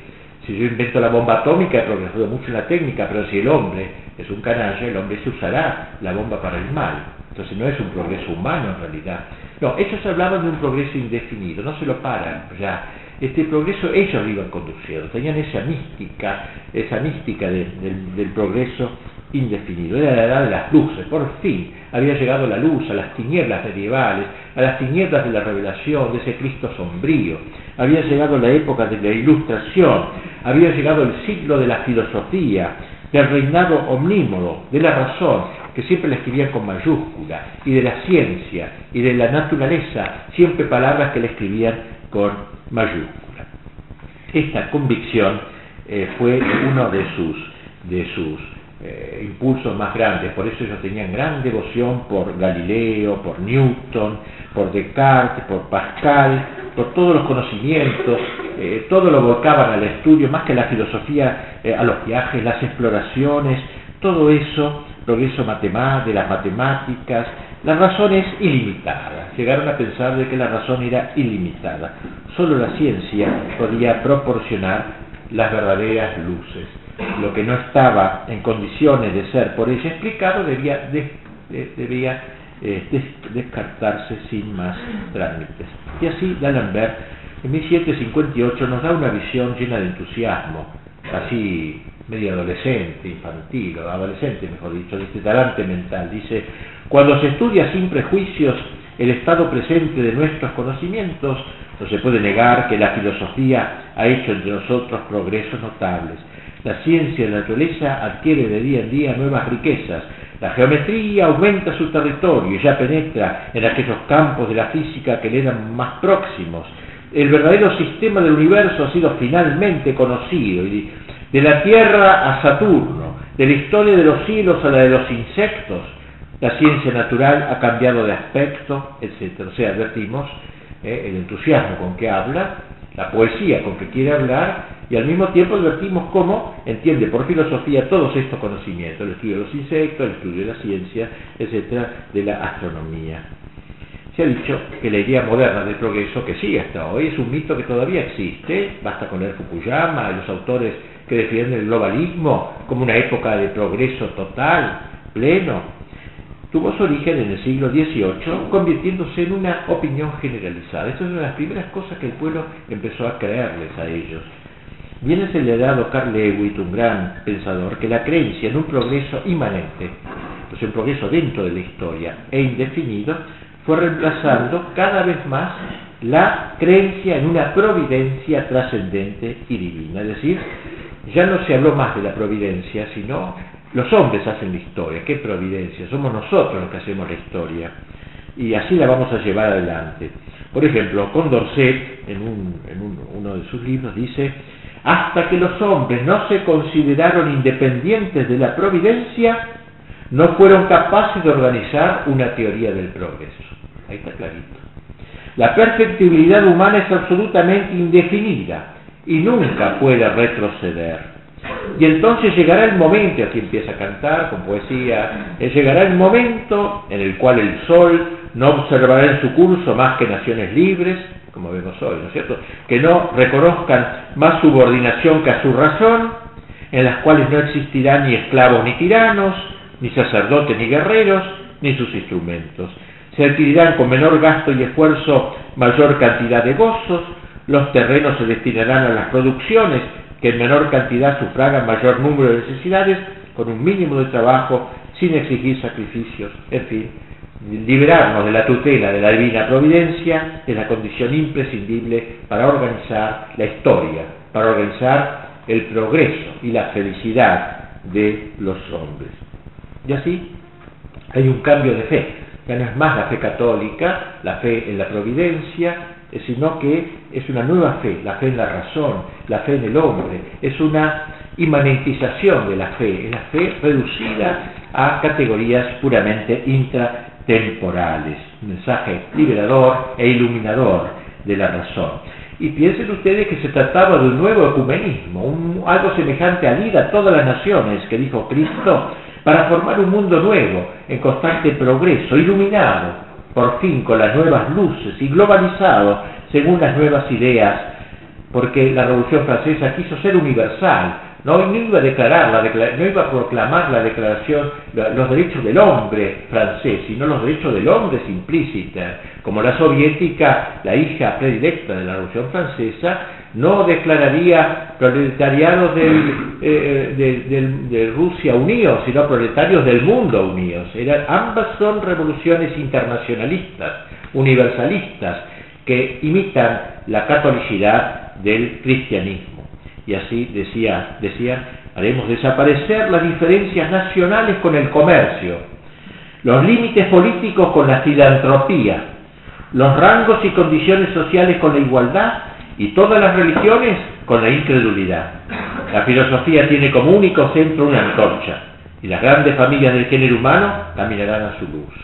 Speaker 1: Si yo invento la bomba atómica, he progresado mucho en la técnica, pero si el hombre es un canalla, el hombre se usará la bomba para el mal. Entonces no es un progreso humano en realidad. No, ellos hablaban de un progreso indefinido, no se lo paran ya este progreso ellos lo iban conduciendo, tenían esa mística, esa mística del progreso indefinido, era la edad de las luces, por fin había llegado la luz a las tinieblas medievales, a las tinieblas de la revelación, de ese Cristo sombrío, había llegado la época de la ilustración, había llegado el siglo de la filosofía, del reinado omnímodo, de la razón, que siempre la escribían con mayúscula, y de la ciencia, y de la naturaleza, siempre palabras que le escribían con mayúscula. Esta convicción eh, fue uno de sus, de sus eh, impulsos más grandes, por eso ellos tenían gran devoción por Galileo, por Newton, por Descartes, por Pascal, por todos los conocimientos, eh, todo lo volcaban al estudio, más que la filosofía, a los viajes, las exploraciones, todo eso, progreso de las matemáticas, la razón es ilimitada. Llegaron a pensar de que la razón era ilimitada. Solo la ciencia podía proporcionar las verdaderas luces. Lo que no estaba en condiciones de ser por ella explicado debía, eh, descartarse sin más trámites. Y así D'Alembert en 1758 nos da una visión llena de entusiasmo, así medio adolescente, infantil, o adolescente mejor dicho, de este talante mental. Dice, cuando se estudia sin prejuicios el estado presente de nuestros conocimientos, no se puede negar que la filosofía ha hecho entre nosotros progresos notables. La ciencia y la naturaleza adquiere de día en día nuevas riquezas. La geometría aumenta su territorio y ya penetra en aquellos campos de la física que le eran más próximos. El verdadero sistema del universo ha sido finalmente conocido, y de la Tierra a Saturno, de la historia de los cielos a la de los insectos, la ciencia natural ha cambiado de aspecto, etc. O sea, advertimos eh, el entusiasmo con que habla, la poesía con que quiere hablar, y al mismo tiempo advertimos cómo entiende por filosofía todos estos conocimientos, el estudio de los insectos, el estudio de la ciencia, etc., de la astronomía. Se ha dicho que la idea moderna del progreso, que sigue hasta hoy, es un mito que todavía existe, basta con leer Fukuyama, los autores que defienden el globalismo como una época de progreso total, pleno, tuvo su origen en el siglo XVIII, convirtiéndose en una opinión generalizada. Esta es una de las primeras cosas que el pueblo empezó a creerles a ellos. Viene acelerado Carl Lewitt, un gran pensador, que la creencia en un progreso inmanente, pues un progreso dentro de la historia e indefinido, fue reemplazando cada vez más la creencia en una providencia trascendente y divina. Es decir, ya no se habló más de la providencia, sino los hombres hacen la historia. ¿Qué providencia? Somos nosotros los que hacemos la historia. Y así la vamos a llevar adelante. Por ejemplo, Condorcet, en, uno de sus libros, dice, hasta que los hombres no se consideraron independientes de la providencia, no fueron capaces de organizar una teoría del progreso. Ahí está clarito. La perfectibilidad humana es absolutamente indefinida y nunca puede retroceder. Y entonces llegará el momento, aquí empieza a cantar con poesía, eh, llegará el momento en el cual el sol no observará en su curso más que naciones libres, como vemos hoy, ¿no es cierto? Que no reconozcan más subordinación que a su razón, en las cuales no existirán ni esclavos ni tiranos, ni sacerdotes ni guerreros, ni sus instrumentos. Se adquirirán con menor gasto y esfuerzo mayor cantidad de gozos, los terrenos se destinarán a las producciones que en menor cantidad sufragan mayor número de necesidades con un mínimo de trabajo sin exigir sacrificios, en fin, liberarnos de la tutela de la divina providencia es la condición imprescindible para organizar la historia, para organizar el progreso y la felicidad de los hombres. Y así hay un cambio de fe, ya no es más la fe católica, la fe en la providencia, sino que es una nueva fe, la fe en la razón, la fe en el hombre, es una inmanentización de la fe, es la fe reducida a categorías puramente intratemporales, un mensaje liberador e iluminador de la razón. Y piensen ustedes que se trataba de un nuevo ecumenismo, algo semejante al ir a todas las naciones que dijo Cristo, para formar un mundo nuevo, en constante progreso, iluminado, por fin con las nuevas luces y globalizado según las nuevas ideas, porque la Revolución Francesa quiso ser universal, no, iba a declarar, no iba a proclamar la declaración, los derechos del hombre francés, sino los derechos del hombre implícita, como la soviética, la hija predilecta de la Revolución Francesa, no declararía proletariados eh, de, Rusia unidos, sino proletarios del mundo unidos. ambas son revoluciones internacionalistas, universalistas, que imitan la catolicidad del cristianismo. Y así decía, decían, haremos desaparecer las diferencias nacionales con el comercio, los límites políticos con la filantropía, los rangos y condiciones sociales con la igualdad y todas las religiones con la incredulidad. La filosofía tiene como único centro una antorcha y las grandes familias del género humano caminarán a su luz.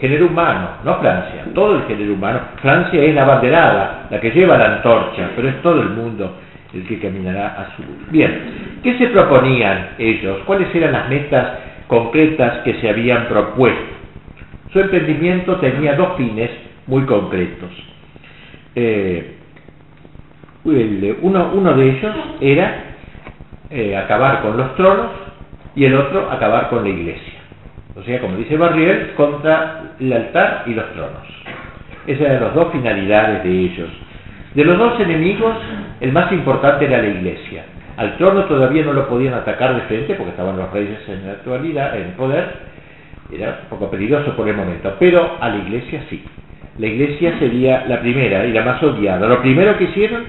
Speaker 1: Género humano, no Francia, todo el género humano. Francia es la banderada, la que lleva la antorcha, pero es todo el mundo el que caminará a su luz. Bien, ¿qué se proponían ellos? ¿Cuáles eran las metas concretas que se habían propuesto? Su emprendimiento tenía dos fines muy concretos. Eh, uno, de ellos era eh, acabar con los tronos y el otro acabar con la iglesia. O sea, como dice Barriel, contra el altar y los tronos. Esas eran las dos finalidades de ellos. De los dos enemigos, el más importante era la iglesia. Al trono todavía no lo podían atacar de frente porque estaban los reyes en la actualidad, en poder. Era un poco peligroso por el momento, pero a la iglesia sí. La iglesia sería la primera y la más odiada. Lo primero que hicieron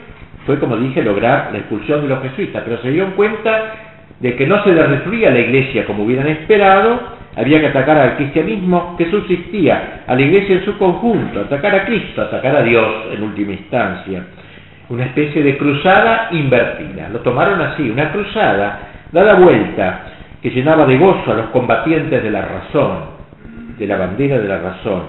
Speaker 1: fue, como dije, lograr la expulsión de los jesuitas, pero se dieron cuenta de que no se les destruía la iglesia como hubieran esperado, había que atacar al cristianismo que subsistía, a la iglesia en su conjunto, atacar a Cristo, atacar a Dios en última instancia. Una especie de cruzada invertida. Lo tomaron así, una cruzada dada vuelta que llenaba de gozo a los combatientes de la razón, de la bandera de la razón.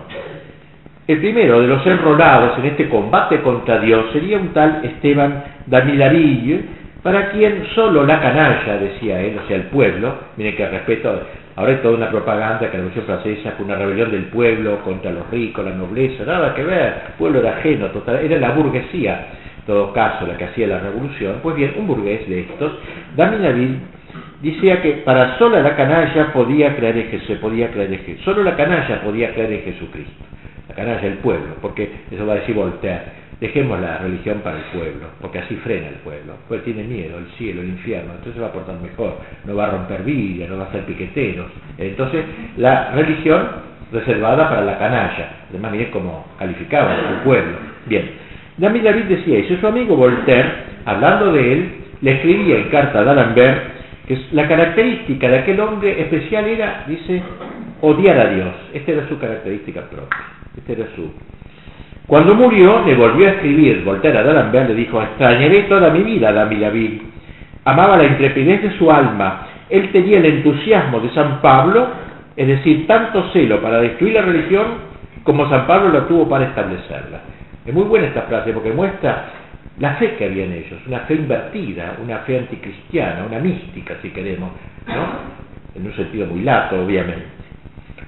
Speaker 1: El primero de los enrolados en este combate contra Dios sería un tal Esteban Damilaville, para quien solo la canalla, decía él, o sea, el pueblo, miren que respeto, ahora hay toda una propaganda que la Revolución Francesa fue una rebelión del pueblo contra los ricos, la nobleza, nada que ver, el pueblo era ajeno, total, era la burguesía, en todo caso, la que hacía la revolución. Pues bien, un burgués de estos, Damilaville, decía que para sola la canalla podía creer en Jesús, podía creer en Jesús, solo la canalla podía creer en Jesucristo, la canalla del pueblo, porque eso va a decir Voltaire, dejemos la religión para el pueblo, porque así frena el pueblo, pues tiene miedo, el cielo, el infierno, entonces va a portar mejor, no va a romper vida, no va a hacer piqueteros, entonces la religión reservada para la canalla, además miren cómo calificaba al pueblo, bien, David David decía eso, su amigo Voltaire, hablando de él, le escribía en carta a D'Alembert que la característica de aquel hombre especial era, dice, odiar a Dios, esta era su característica propia, este era su cuando murió, le volvió a escribir. Voltaire a D'Alembert le dijo, extrañaré toda mi vida a David. Amaba la intrepidez de su alma. Él tenía el entusiasmo de San Pablo, es decir, tanto celo para destruir la religión como San Pablo lo tuvo para establecerla. Es muy buena esta frase porque muestra la fe que había en ellos, una fe invertida, una fe anticristiana, una mística, si queremos, ¿no? en un sentido muy lato, obviamente.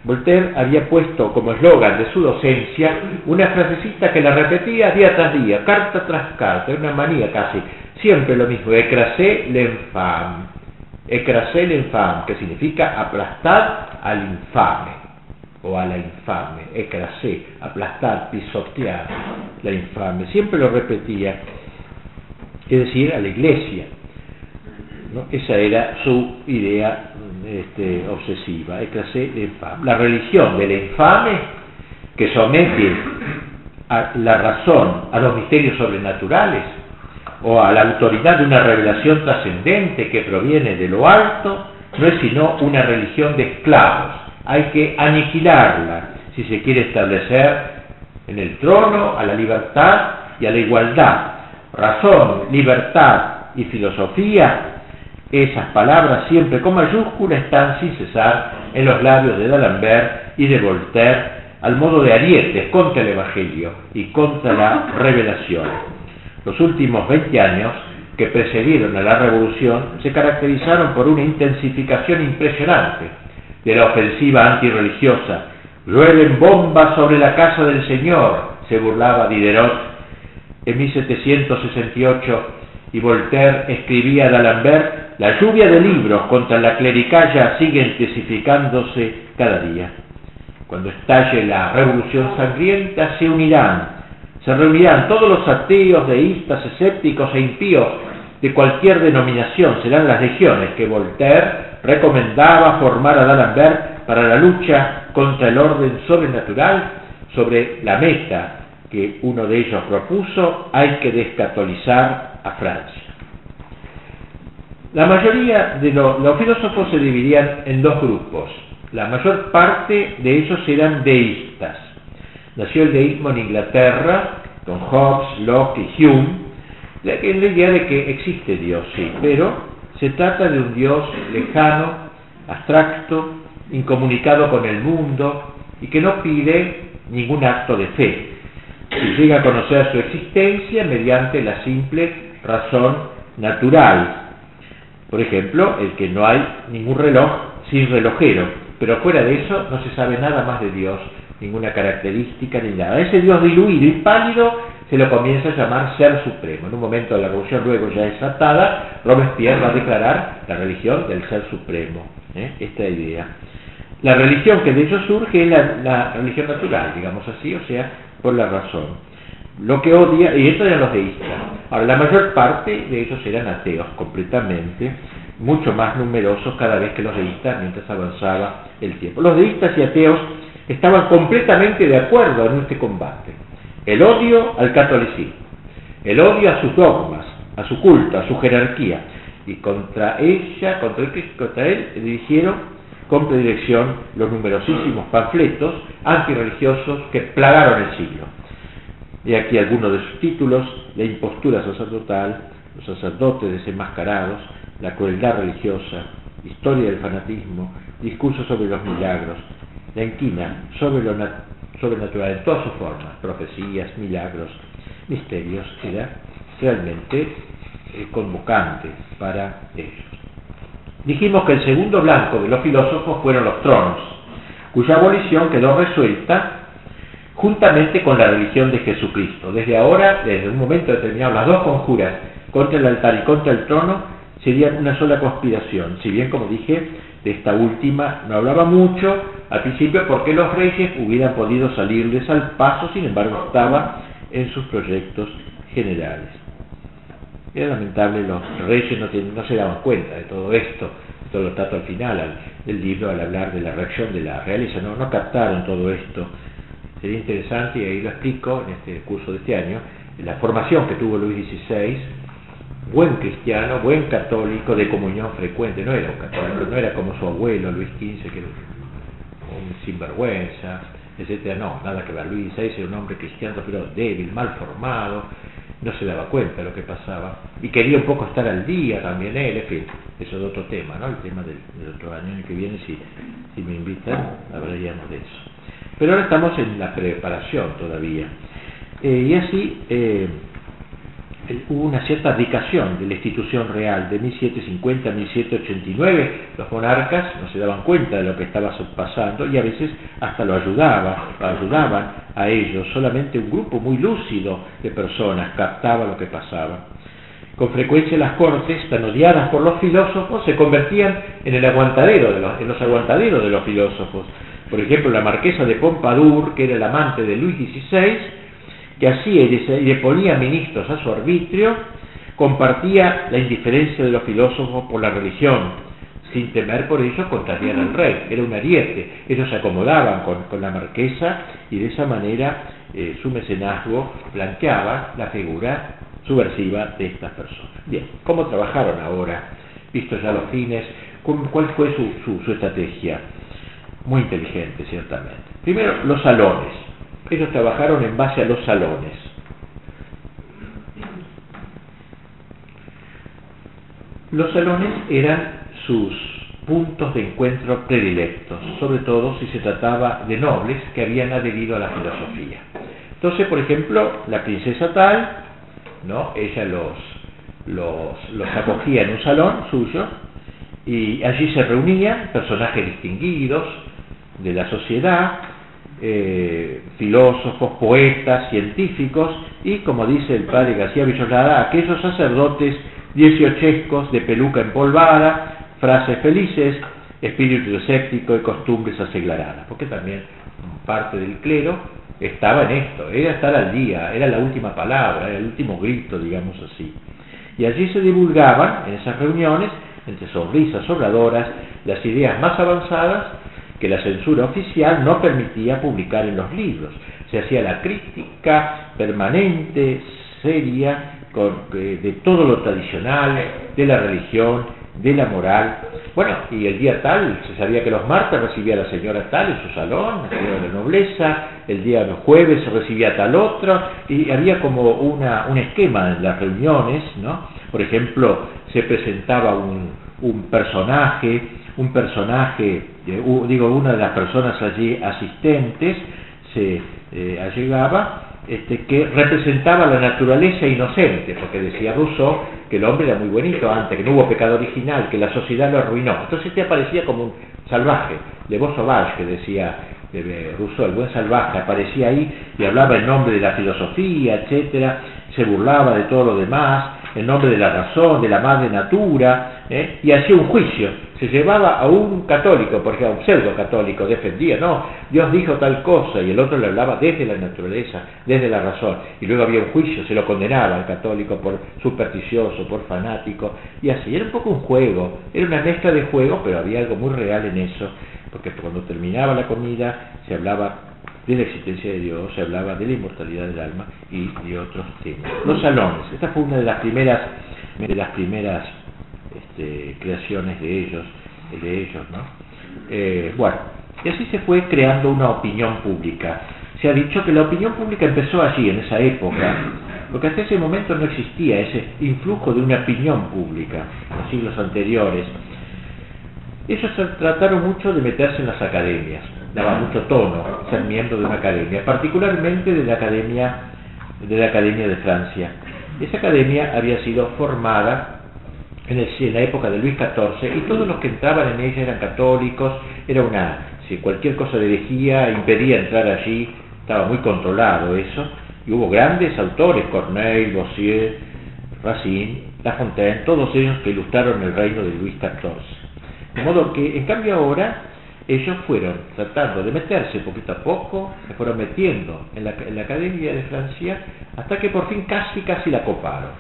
Speaker 1: Voltaire había puesto como eslogan de su docencia una frasecita que la repetía día tras día, carta tras carta, una manía casi, siempre lo mismo, écrasé l'infame, écrasé l'infame, que significa aplastar al infame, o a la infame, écrasé, aplastar, pisotear, la infame, siempre lo repetía, es decir, a la iglesia. Esa era su idea este, obsesiva, La religión del infame que somete a la razón a los misterios sobrenaturales o a la autoridad de una revelación trascendente que proviene de lo alto, no es sino una religión de esclavos. Hay que aniquilarla si se quiere establecer en el trono a la libertad y a la igualdad. Razón, libertad y filosofía esas palabras, siempre con mayúscula, están sin cesar en los labios de D'Alembert y de Voltaire, al modo de arietes contra el Evangelio y contra la revelación. Los últimos 20 años que precedieron a la Revolución se caracterizaron por una intensificación impresionante de la ofensiva antirreligiosa. Llueven bombas sobre la casa del Señor, se burlaba Diderot en 1768 y Voltaire escribía a D'Alembert la lluvia de libros contra la clericalla sigue intensificándose cada día. Cuando estalle la revolución sangrienta se unirán, se reunirán todos los ateos, deístas, escépticos e impíos de cualquier denominación. Serán las legiones que Voltaire recomendaba formar a D'Alembert para la lucha contra el orden sobrenatural sobre la meta que uno de ellos propuso, hay que descatolizar a Francia. La mayoría de los filósofos se dividían en dos grupos. La mayor parte de ellos eran deístas. Nació el deísmo en Inglaterra con Hobbes, Locke y Hume, la, idea de que existe Dios, sí, pero se trata de un Dios lejano, abstracto, incomunicado con el mundo y que no pide ningún acto de fe. Se llega a conocer su existencia mediante la simple razón natural, por ejemplo, el que no hay ningún reloj sin relojero, pero fuera de eso no se sabe nada más de Dios, ninguna característica ni nada. Ese Dios diluido y pálido se lo comienza a llamar Ser Supremo. En un momento de la revolución luego ya desatada, Robespierre va a declarar la religión del Ser Supremo, ¿eh? esta idea. La religión que de ellos surge es la, la religión natural, digamos así, o sea, por la razón. Lo que odia, y eso eran los deístas. Ahora, la mayor parte de ellos eran ateos completamente, mucho más numerosos cada vez que los deístas mientras avanzaba el tiempo. Los deístas y ateos estaban completamente de acuerdo en este combate. El odio al catolicismo, el odio a sus dogmas, a su culto, a su jerarquía. Y contra ella, contra, contra él, dirigieron con predilección los numerosísimos panfletos antirreligiosos que plagaron el siglo. Y aquí algunos de sus títulos, la impostura sacerdotal, los sacerdotes desenmascarados, la crueldad religiosa, historia del fanatismo, discursos sobre los milagros, la inquina sobre lo sobrenatural en todas sus formas, profecías, milagros, misterios, era realmente eh, convocante para ellos. Dijimos que el segundo blanco de los filósofos fueron los tronos, cuya abolición quedó resuelta juntamente con la religión de Jesucristo. Desde ahora, desde un momento determinado, las dos conjuras contra el altar y contra el trono serían una sola conspiración. Si bien, como dije, de esta última no hablaba mucho al principio porque los reyes hubieran podido salirles al paso, sin embargo estaba en sus proyectos generales. Era lamentable, los reyes no, se daban cuenta de todo esto, todo lo trato al final del libro al hablar de la reacción de la realeza, no, no captaron todo esto. Sería interesante, y ahí lo explico en este curso de este año, la formación que tuvo Luis XVI, buen cristiano, buen católico, de comunión frecuente, no era un católico, no era como su abuelo Luis XV, que era un sinvergüenza, etcétera, no, nada que ver, Luis XVI era un hombre cristiano, pero débil, mal formado, no se daba cuenta de lo que pasaba, y quería un poco estar al día también él, en fin, eso es otro tema, ¿no? El tema del, otro año que viene, si, si me invitan, hablaríamos de eso. Pero ahora estamos en la preparación todavía. Eh, y así, eh, hubo una cierta abdicación de la institución real de 1750 a 1789. Los monarcas no se daban cuenta de lo que estaba pasando y a veces hasta lo ayudaban, ayudaban a ellos. Solamente un grupo muy lúcido de personas captaba lo que pasaba. Con frecuencia las cortes, tan odiadas por los filósofos, se convertían en el aguantadero de los, en los aguantaderos de los filósofos. Por ejemplo, la marquesa de Pompadour, que era el amante de Luis XVI, que así y le ponía ministros a su arbitrio, compartía la indiferencia de los filósofos por la religión, sin temer por ello contrariar al rey. Era un ariete. Ellos se acomodaban con, la marquesa y de esa manera eh, su mecenazgo blanqueaba la figura subversiva de estas personas. Bien, ¿cómo trabajaron ahora? Vistos ya los fines, ¿cuál fue su estrategia? Muy inteligente, ciertamente. Primero, los salones. Ellos trabajaron en base a los salones. Los salones eran sus puntos de encuentro predilectos, sobre todo si se trataba de nobles que habían adherido a la filosofía. Entonces, por ejemplo, la princesa tal, ¿no? ella los, los, los acogía en un salón suyo y allí se reunían personajes distinguidos de la sociedad, eh, filósofos, poetas, científicos y, como dice el padre García Villolada, aquellos sacerdotes dieciochescos de peluca empolvada, frases felices, espíritu escéptico y costumbres aseglaradas, porque también parte del clero estaba en esto, era estar al día, era la última palabra, era el último grito, digamos así. Y allí se divulgaban, en esas reuniones, entre sonrisas sobradoras, las ideas más avanzadas que la censura oficial no permitía publicar en los libros. Se hacía la crítica permanente, seria, de todo lo tradicional, de la religión, de la moral. Bueno, y el día tal, se sabía que los martes recibía a la señora tal en su salón, la de nobleza, el día los jueves recibía tal otro, y había como una, un esquema en las reuniones, ¿no? Por ejemplo, se presentaba un, un personaje, un personaje, digo, una de las personas allí asistentes se eh, allegaba este, que representaba la naturaleza inocente, porque decía Rousseau que el hombre era muy bonito antes, que no hubo pecado original, que la sociedad lo arruinó. Entonces este aparecía como un salvaje, de sauvage, que decía Rousseau, el buen salvaje, aparecía ahí y hablaba en nombre de la filosofía, etcétera, se burlaba de todo lo demás, en nombre de la razón, de la madre natura, ¿eh? y hacía un juicio. Se llevaba a un católico, porque a un pseudo católico defendía, no, Dios dijo tal cosa, y el otro le hablaba desde la naturaleza, desde la razón, y luego había un juicio, se lo condenaba al católico por supersticioso, por fanático, y así, era un poco un juego, era una mezcla de juegos, pero había algo muy real en eso, porque cuando terminaba la comida se hablaba de la existencia de Dios, se hablaba de la inmortalidad del alma y de otros temas. Los salones, esta fue una de las primeras, de las primeras este, creaciones de ellos, de ellos, ¿no? Eh, bueno, y así se fue creando una opinión pública. Se ha dicho que la opinión pública empezó allí, en esa época, porque hasta ese momento no existía ese influjo de una opinión pública, en los siglos anteriores. Ellos trataron mucho de meterse en las academias, daba mucho tono ser miembro de una academia, particularmente de la Academia de, la academia de Francia. Esa academia había sido formada en, la época de Luis XIV y todos los que entraban en ella eran católicos, era una, si cualquier cosa de herejía impedía entrar allí, estaba muy controlado eso, y hubo grandes autores, Corneille, Bossier, Racine, La Fontaine, todos ellos que ilustraron el reino de Luis XIV. De modo que, en cambio ahora, ellos fueron tratando de meterse poquito a poco, se fueron metiendo en la, Academia de Francia, hasta que por fin casi, casi la coparon.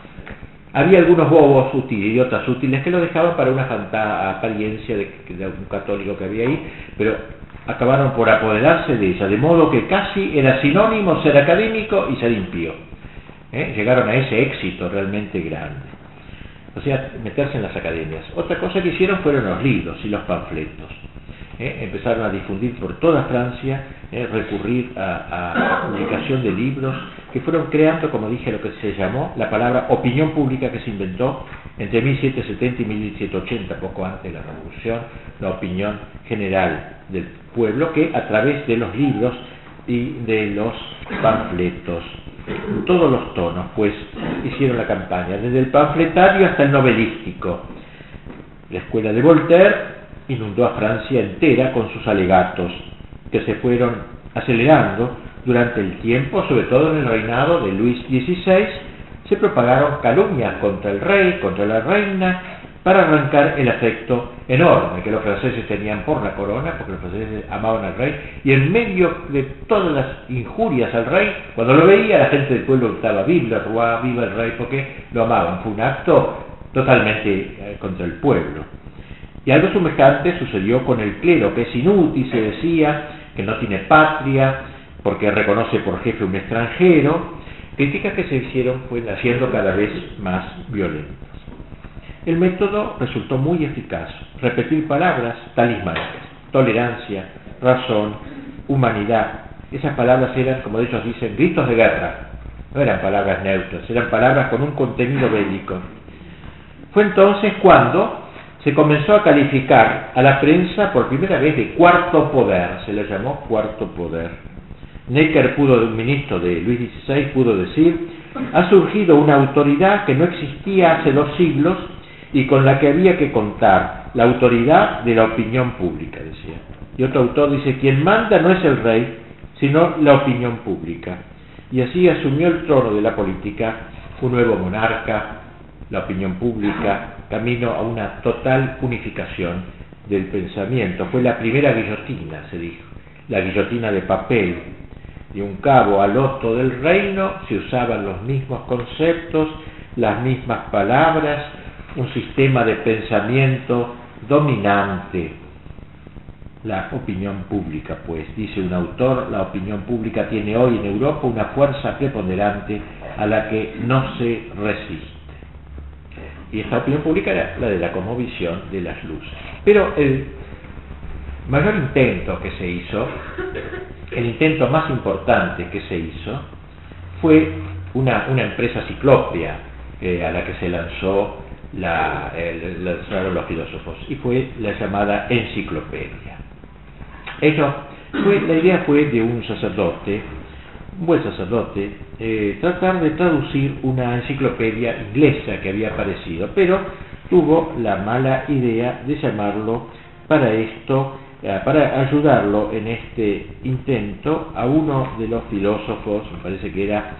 Speaker 1: Había algunos bobos útiles, idiotas útiles, que lo dejaban para una apariencia de, de un católico que había ahí, pero acabaron por apoderarse de ella, de modo que casi era sinónimo ser académico y ser impío. ¿eh? Llegaron a ese éxito realmente grande. O sea, meterse en las academias. Otra cosa que hicieron fueron los libros y los panfletos. ¿Eh? Empezaron a difundir por toda Francia, ¿eh? recurrir a, la publicación de libros que fueron creando, como dije, lo que se llamó la palabra opinión pública que se inventó entre 1770 y 1780, poco antes de la Revolución, la opinión general del pueblo que a través de los libros y de los panfletos, en todos los tonos, pues hicieron la campaña, desde el panfletario hasta el novelístico. La escuela de Voltaire inundó a Francia entera con sus alegatos, que se fueron acelerando durante el tiempo, sobre todo en el reinado de Luis XVI, se propagaron calumnias contra el rey, contra la reina, para arrancar el afecto enorme que los franceses tenían por la corona, porque los franceses amaban al rey, y en medio de todas las injurias al rey, cuando lo veía la gente del pueblo gritaba, viva el rey, viva el rey, porque lo amaban. Fue un acto totalmente eh, contra el pueblo. Y algo semejante sucedió con el clero, que es inútil, se decía, que no tiene patria, porque reconoce por jefe un extranjero, críticas que se hicieron fueron haciendo cada vez más violentas. El método resultó muy eficaz. Repetir palabras talismánicas, tolerancia, razón, humanidad. Esas palabras eran, como ellos dicen, gritos de guerra. No eran palabras neutras, eran palabras con un contenido bélico. Fue entonces cuando se comenzó a calificar a la prensa por primera vez de cuarto poder, se le llamó cuarto poder. Necker pudo, un ministro de Luis XVI, pudo decir, ha surgido una autoridad que no existía hace dos siglos y con la que había que contar, la autoridad de la opinión pública, decía. Y otro autor dice, quien manda no es el rey, sino la opinión pública. Y así asumió el trono de la política un nuevo monarca, la opinión pública, camino a una total unificación del pensamiento. Fue la primera guillotina, se dijo, la guillotina de papel. De un cabo al otro del reino se usaban los mismos conceptos, las mismas palabras, un sistema de pensamiento dominante. La opinión pública, pues, dice un autor, la opinión pública tiene hoy en Europa una fuerza preponderante a la que no se resiste. Y esta opinión pública era la de la conmovisión de las luces. Pero el mayor intento que se hizo, el intento más importante que se hizo, fue una, una empresa ciclópea eh, a la que se lanzó la, lanzaron los filósofos y fue la llamada enciclopedia. Eso fue, la idea fue de un sacerdote, un buen sacerdote, eh, tratar de traducir una enciclopedia inglesa que había aparecido, pero tuvo la mala idea de llamarlo para esto, eh, para ayudarlo en este intento a uno de los filósofos, me parece que era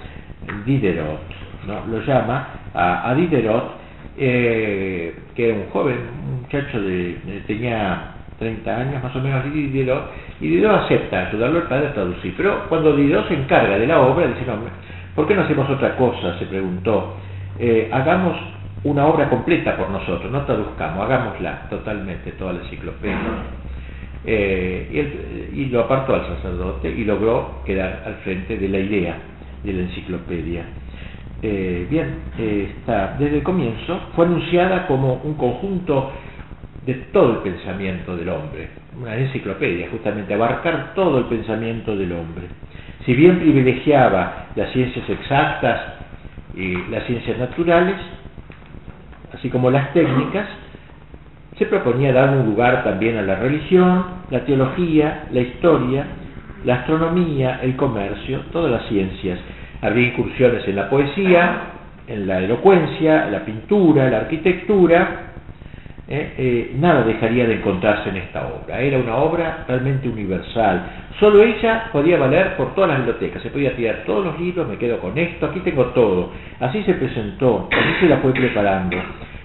Speaker 1: Diderot, ¿no? lo llama a, a Diderot eh, que era un joven, un muchacho de, tenía 30 años más o menos, Diderot, y Diderot acepta ayudarlo al padre a traducir. Pero cuando Diderot se encarga de la obra, dice, no, ¿por qué no hacemos otra cosa? Se preguntó. Eh, hagamos una obra completa por nosotros, no traduzcamos, hagámosla totalmente, toda la enciclopedia. Eh, y, lo apartó al sacerdote y logró quedar al frente de la idea de la enciclopedia. Eh, bien, está, desde el comienzo fue anunciada como un conjunto de todo el pensamiento del hombre, una enciclopedia, justamente abarcar todo el pensamiento del hombre. Si bien privilegiaba las ciencias exactas y las ciencias naturales, así como las técnicas, se proponía dar un lugar también a la religión, la teología, la historia, la astronomía, el comercio, todas las ciencias. Había incursiones en la poesía, en la elocuencia, la pintura, la arquitectura, ¿eh? Eh, nada dejaría de encontrarse en esta obra. Era una obra realmente universal. Solo ella podía valer por todas las bibliotecas. Se podía tirar todos los libros, me quedo con esto, aquí tengo todo. Así se presentó, así se la fue preparando.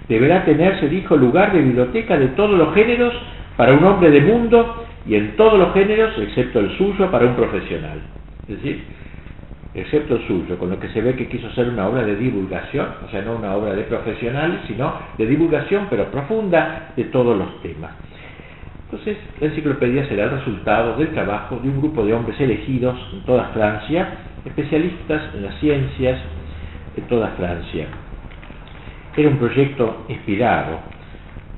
Speaker 1: Deberá tener, se dijo, lugar de biblioteca de todos los géneros para un hombre de mundo y en todos los géneros, excepto el suyo, para un profesional. Excepto el suyo, con lo que se ve que quiso ser una obra de divulgación, o sea, no una obra de profesionales, sino de divulgación, pero profunda, de todos los temas. Entonces, la enciclopedia será el resultado del trabajo de un grupo de hombres elegidos en toda Francia, especialistas en las ciencias de toda Francia. Era un proyecto inspirado,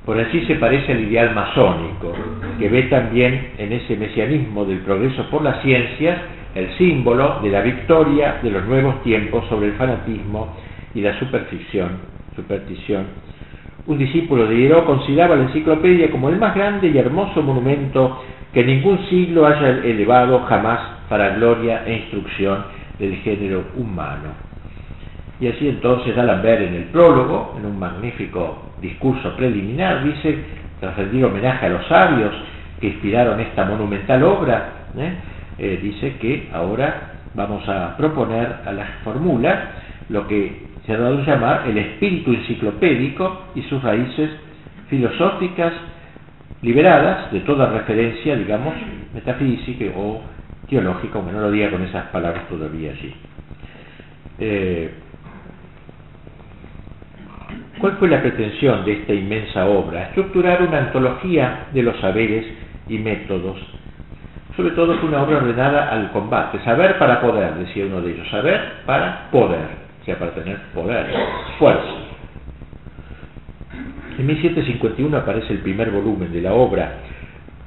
Speaker 1: por así se parece al ideal masónico, que ve también en ese mesianismo del progreso por las ciencias el símbolo de la victoria de los nuevos tiempos sobre el fanatismo y la superstición. superstición. Un discípulo de Hieró consideraba la enciclopedia como el más grande y hermoso monumento que ningún siglo haya elevado jamás para gloria e instrucción del género humano. Y así entonces D'Alembert en el prólogo, en un magnífico discurso preliminar, dice, tras rendir homenaje a los sabios que inspiraron esta monumental obra, ¿eh? Eh, dice que ahora vamos a proponer a las fórmulas lo que se ha dado a llamar el espíritu enciclopédico y sus raíces filosóficas liberadas de toda referencia, digamos, metafísica o teológica, aunque no lo diga con esas palabras todavía allí. Eh, ¿Cuál fue la pretensión de esta inmensa obra? Estructurar una antología de los saberes y métodos sobre todo fue una obra ordenada al combate. Saber para poder, decía uno de ellos. Saber para poder, o sea, para tener poder, fuerza. En 1751 aparece el primer volumen de la obra.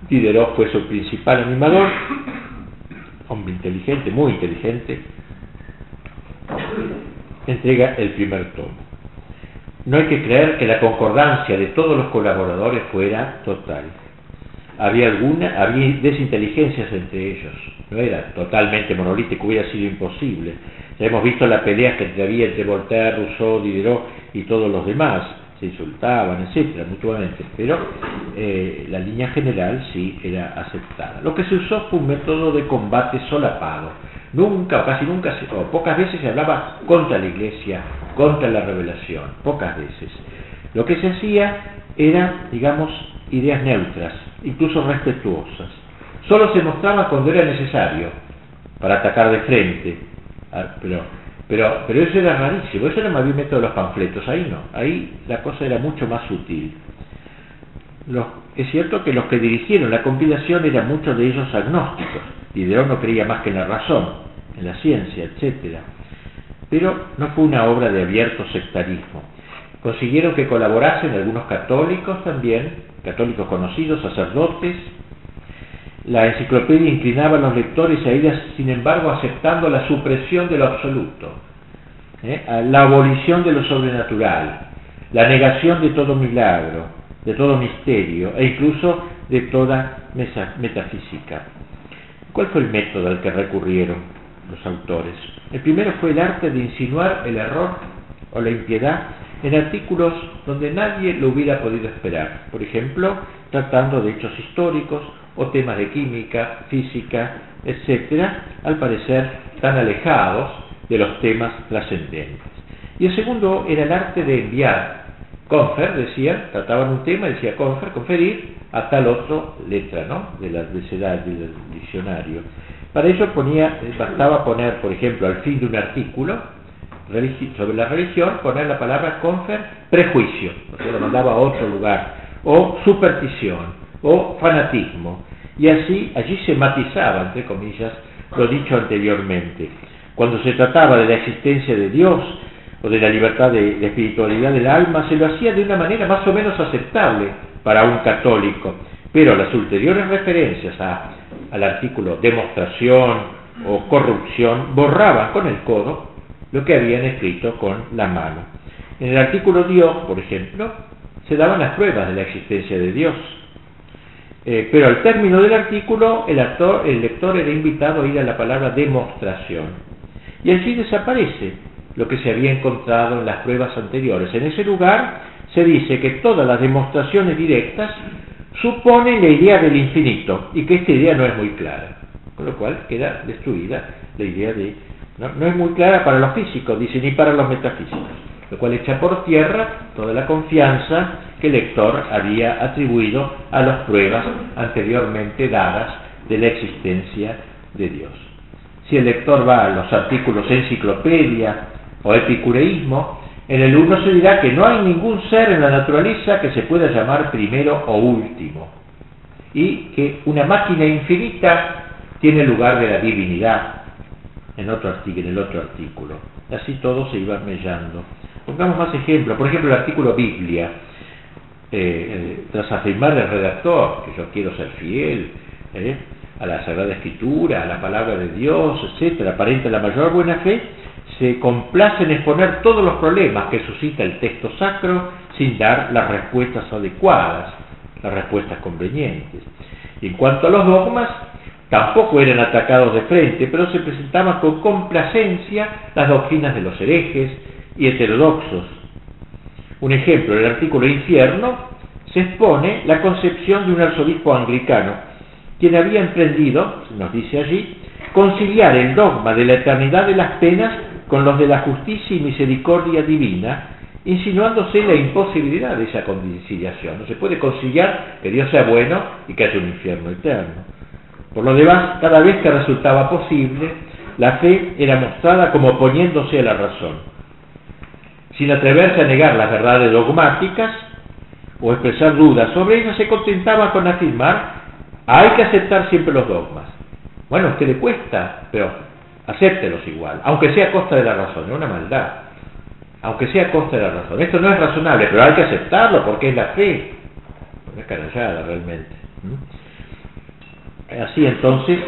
Speaker 1: Diderot fue su principal animador, hombre inteligente, muy inteligente. Entrega el primer tomo. No hay que creer que la concordancia de todos los colaboradores fuera total había alguna, había desinteligencias entre ellos. No era totalmente monolítico, hubiera sido imposible. Ya hemos visto la pelea que había entre Voltaire, Rousseau, Diderot y todos los demás. Se insultaban, etcétera, mutuamente. Pero eh, la línea general sí era aceptada. Lo que se usó fue un método de combate solapado. Nunca, casi nunca, o pocas veces se hablaba contra la iglesia, contra la revelación, pocas veces. Lo que se hacía era, digamos, ideas neutras, incluso respetuosas. Solo se mostraba cuando era necesario para atacar de frente. Ah, pero, pero, pero eso era rarísimo, eso era más bien método de los panfletos, ahí no, ahí la cosa era mucho más sutil. es cierto que los que dirigieron la compilación eran muchos de ellos agnósticos, Diderot no creía más que en la razón, en la ciencia, etc. Pero no fue una obra de abierto sectarismo. Consiguieron que colaborasen algunos católicos también, católicos conocidos, sacerdotes. La enciclopedia inclinaba a los lectores a ellas, sin embargo, aceptando la supresión de lo absoluto, ¿eh? la abolición de lo sobrenatural, la negación de todo milagro, de todo misterio e incluso de toda metafísica. ¿Cuál fue el método al que recurrieron los autores? El primero fue el arte de insinuar el error o la impiedad en artículos donde nadie lo hubiera podido esperar, por ejemplo, tratando de hechos históricos o temas de química, física, etcétera, al parecer tan alejados de los temas trascendentes. Y el segundo era el arte de enviar. Confer, decía, trataban un tema, decía confer, conferir a tal otro letra, ¿no? De la edad del diccionario. Para ello ponía, bastaba poner, por ejemplo, al fin de un artículo, sobre la religión poner la palabra confer prejuicio, o lo mandaba a otro lugar, o superstición, o fanatismo. Y así, allí se matizaba, entre comillas, lo dicho anteriormente. Cuando se trataba de la existencia de Dios o de la libertad de, de espiritualidad del alma, se lo hacía de una manera más o menos aceptable para un católico, Pero las ulteriores referencias al artículo demostración o corrupción borraban con el codo lo que habían escrito con la mano. En el artículo Dios, por ejemplo, se daban las pruebas de la existencia de Dios. Eh, pero al término del artículo, el, el lector era invitado a ir a la palabra demostración. Y allí desaparece lo que se había encontrado en las pruebas anteriores. En ese lugar se dice que todas las demostraciones directas suponen la idea del infinito y que esta idea no es muy clara. Con lo cual queda destruida la idea de... No, es muy clara para los físicos, dice, ni para los metafísicos lo cual echa por tierra toda la confianza que el lector había atribuido a las pruebas anteriormente dadas de la existencia de Dios. Si el lector va a los artículos enciclopedia o epicureísmo, en el uno se dirá que no hay ningún ser en la naturaleza que se pueda llamar primero o último, y que una máquina infinita tiene lugar de la divinidad en, otro en el otro artículo. Así todo se iba mellando. Pongamos más ejemplos. Por ejemplo, el artículo Biblia. Eh, eh, tras afirmar el redactor que yo quiero ser fiel eh, a la Sagrada Escritura, a la palabra de Dios, etcétera, aparente la mayor buena fe, se complace en exponer todos los problemas que suscita el texto sacro sin dar las respuestas adecuadas, las respuestas convenientes. En cuanto a los dogmas, tampoco eran atacados de frente, pero se presentaban con complacencia las doctrinas de los herejes, y heterodoxos. Un ejemplo, en el artículo infierno se expone la concepción de un arzobispo anglicano, quien había emprendido, nos dice allí, conciliar el dogma de la eternidad de las penas con los de la justicia y misericordia divina, insinuándose la imposibilidad de esa conciliación. No se puede conciliar que Dios sea bueno y que haya un infierno eterno. Por lo demás, cada vez que resultaba posible, la fe era mostrada como oponiéndose a la razón sin atreverse a negar las verdades dogmáticas o expresar dudas sobre ellas, se contentaba con afirmar, hay que aceptar siempre los dogmas. Bueno, a usted le cuesta, pero acéptelos igual, aunque sea a costa de la razón, es una maldad. Aunque sea a costa de la razón. Esto no es razonable, pero hay que aceptarlo porque es la fe. Una carallada realmente. Así entonces,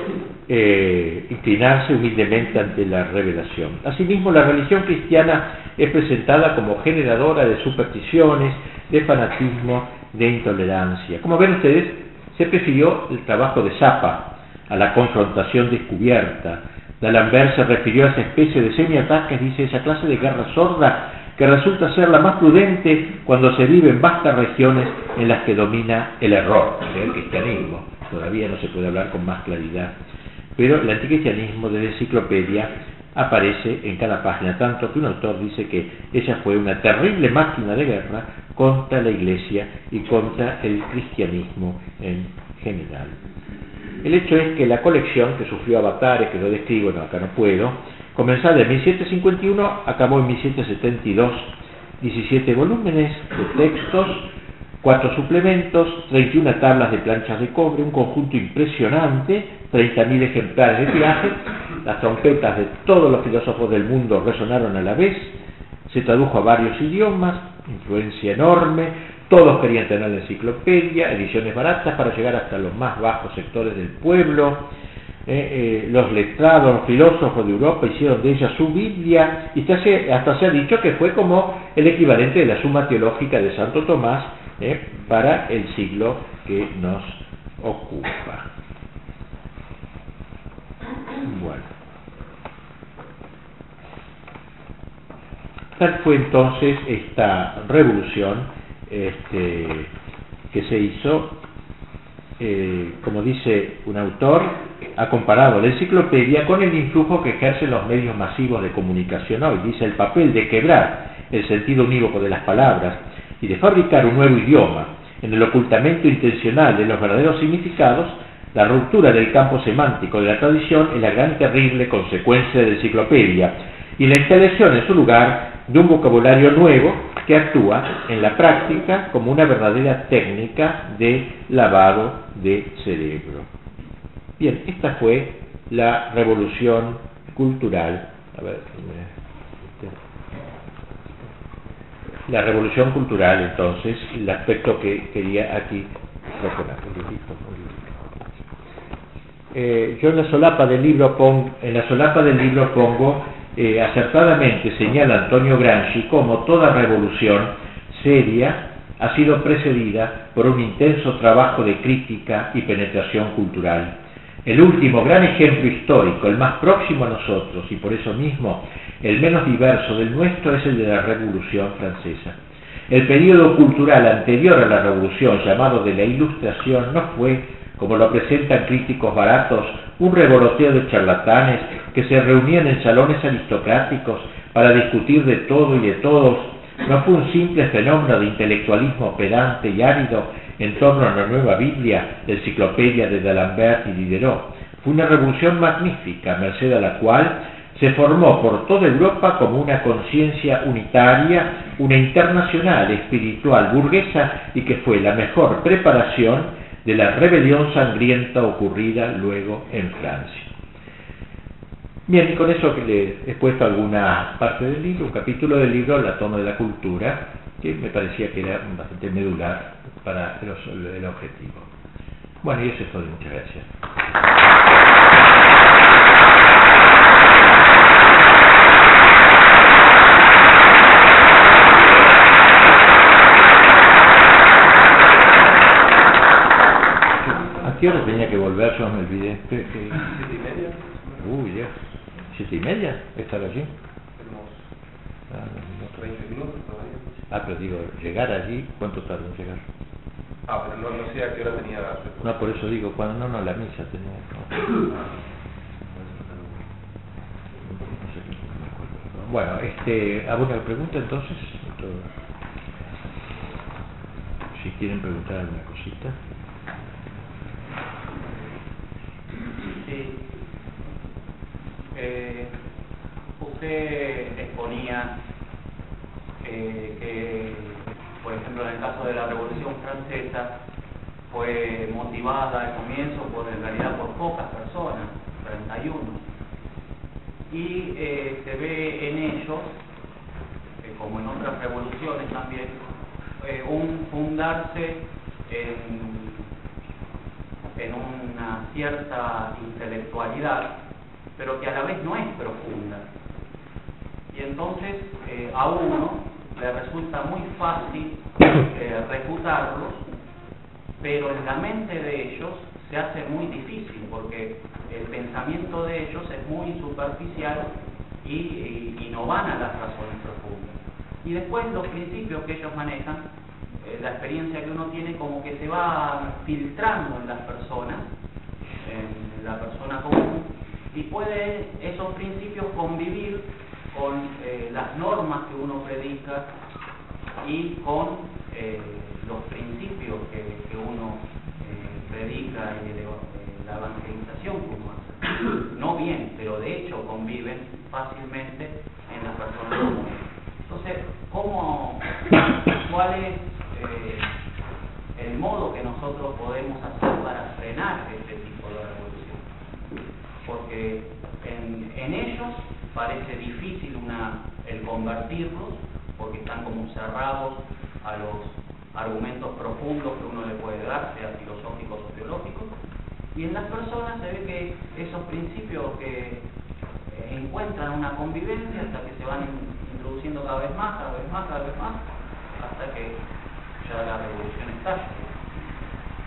Speaker 1: eh, inclinarse humildemente ante la revelación. Asimismo, la religión cristiana es presentada como generadora de supersticiones, de fanatismo, de intolerancia. Como ven ustedes, se prefirió el trabajo de Zapa a la confrontación descubierta. D'Alembert se refirió a esa especie de semiataques, dice, esa clase de guerra sorda que resulta ser la más prudente cuando se vive en vastas regiones en las que domina el error, el cristianismo todavía no se puede hablar con más claridad. Pero el anticristianismo de la enciclopedia aparece en cada página, tanto que un autor dice que ella fue una terrible máquina de guerra contra la iglesia y contra el cristianismo en general. El hecho es que la colección que sufrió avatares, que lo describo, no, acá no puedo, comenzó en 1751, acabó en 1772, 17 volúmenes de textos, cuatro suplementos, 31 tablas de planchas de cobre, un conjunto impresionante, 30.000 ejemplares de tiraje, las trompetas de todos los filósofos del mundo resonaron a la vez, se tradujo a varios idiomas, influencia enorme, todos querían tener la enciclopedia, ediciones baratas para llegar hasta los más bajos sectores del pueblo, eh, eh, los letrados, los filósofos de Europa hicieron de ella su Biblia, y hasta se ha dicho que fue como el equivalente de la suma teológica de Santo Tomás, ¿eh? para el siglo que nos ocupa. Bueno. Tal fue entonces esta revolución este, que se hizo, eh, como dice un autor, ha comparado la enciclopedia con el influjo que ejercen los medios masivos de comunicación hoy. Dice el papel de quebrar el sentido unívoco de las palabras y de fabricar un nuevo idioma en el ocultamiento intencional de los verdaderos significados, la ruptura del campo semántico de la tradición es la gran terrible consecuencia de la enciclopedia y la instalación en su lugar de un vocabulario nuevo que actúa en la práctica como una verdadera técnica de lavado de cerebro. Bien, esta fue la revolución cultural. A ver, la revolución cultural, entonces, el aspecto que quería aquí Eh, yo en la solapa del libro pongo, en la solapa del libro pongo eh, acertadamente señala Antonio Gramsci como toda revolución seria ha sido precedida por un intenso trabajo de crítica y penetración cultural. El último gran ejemplo histórico, el más próximo a nosotros y por eso mismo el menos diverso del nuestro es el de la Revolución Francesa. El periodo cultural anterior a la Revolución, llamado de la Ilustración, no fue, como lo presentan críticos baratos, un revoloteo de charlatanes que se reunían en salones aristocráticos para discutir de todo y de todos, no fue un simple fenómeno de intelectualismo pedante y árido en torno a la nueva Biblia, la enciclopedia de D'Alembert y Diderot. Fue una revolución magnífica, merced a la cual se formó por toda Europa como una conciencia unitaria, una internacional espiritual burguesa y que fue la mejor preparación de la rebelión sangrienta ocurrida luego en Francia. Bien, con eso que le he puesto alguna parte del libro, un capítulo del libro, La toma de la cultura, que me parecía que era bastante medular para el objetivo. Bueno, y eso es todo, muchas gracias. Qué hora tenía que volver? Yo me olvidé. ¿Qué, qué?
Speaker 2: ¿Siete y media?
Speaker 1: Uy, ya. ¿Siete y media? ¿Estar allí? Ah, no,
Speaker 2: 20 minutos todavía.
Speaker 1: Ah, pero digo, llegar allí, ¿cuánto tarda en llegar?
Speaker 2: Ah, pero no, no sé a qué hora tenía su
Speaker 1: No, por eso digo, cuando no, no, la misa tenía. no. Bueno, este, ¿alguna pregunta entonces? Si quieren preguntar alguna cosita.
Speaker 3: Sí. Eh, usted exponía eh, que, por ejemplo, en el caso de la Revolución Francesa, fue motivada al comienzo por, en realidad, por pocas personas, 31. Y eh, se ve en ellos, eh, como en otras revoluciones también, un fundarse en en una cierta intelectualidad, pero que a la vez no es profunda. Y entonces eh, a uno le resulta muy fácil eh, refutarlos, pero en la mente de ellos se hace muy difícil, porque el pensamiento de ellos es muy superficial y, no van a las razones profundas. Y después los principios que ellos manejan eh, la experiencia que uno tiene como que se va filtrando en las personas, en la persona común, y puede esos principios convivir con eh, las normas que uno predica y con eh, los principios que, que uno predica y la evangelización hace. No bien, pero de hecho conviven fácilmente en las personas comunes. Entonces, ¿cómo, ¿cuál es modo que nosotros podemos hacer para frenar este tipo de revolución? Porque en, ellos parece difícil el convertirlos, porque están como cerrados a los argumentos profundos que uno le puede dar, sea filosóficos o teológicos, y en las personas se ve que esos principios que encuentran una convivencia hasta que se van in- introduciendo cada vez más, cada vez más, cada vez más, hasta que la revolución.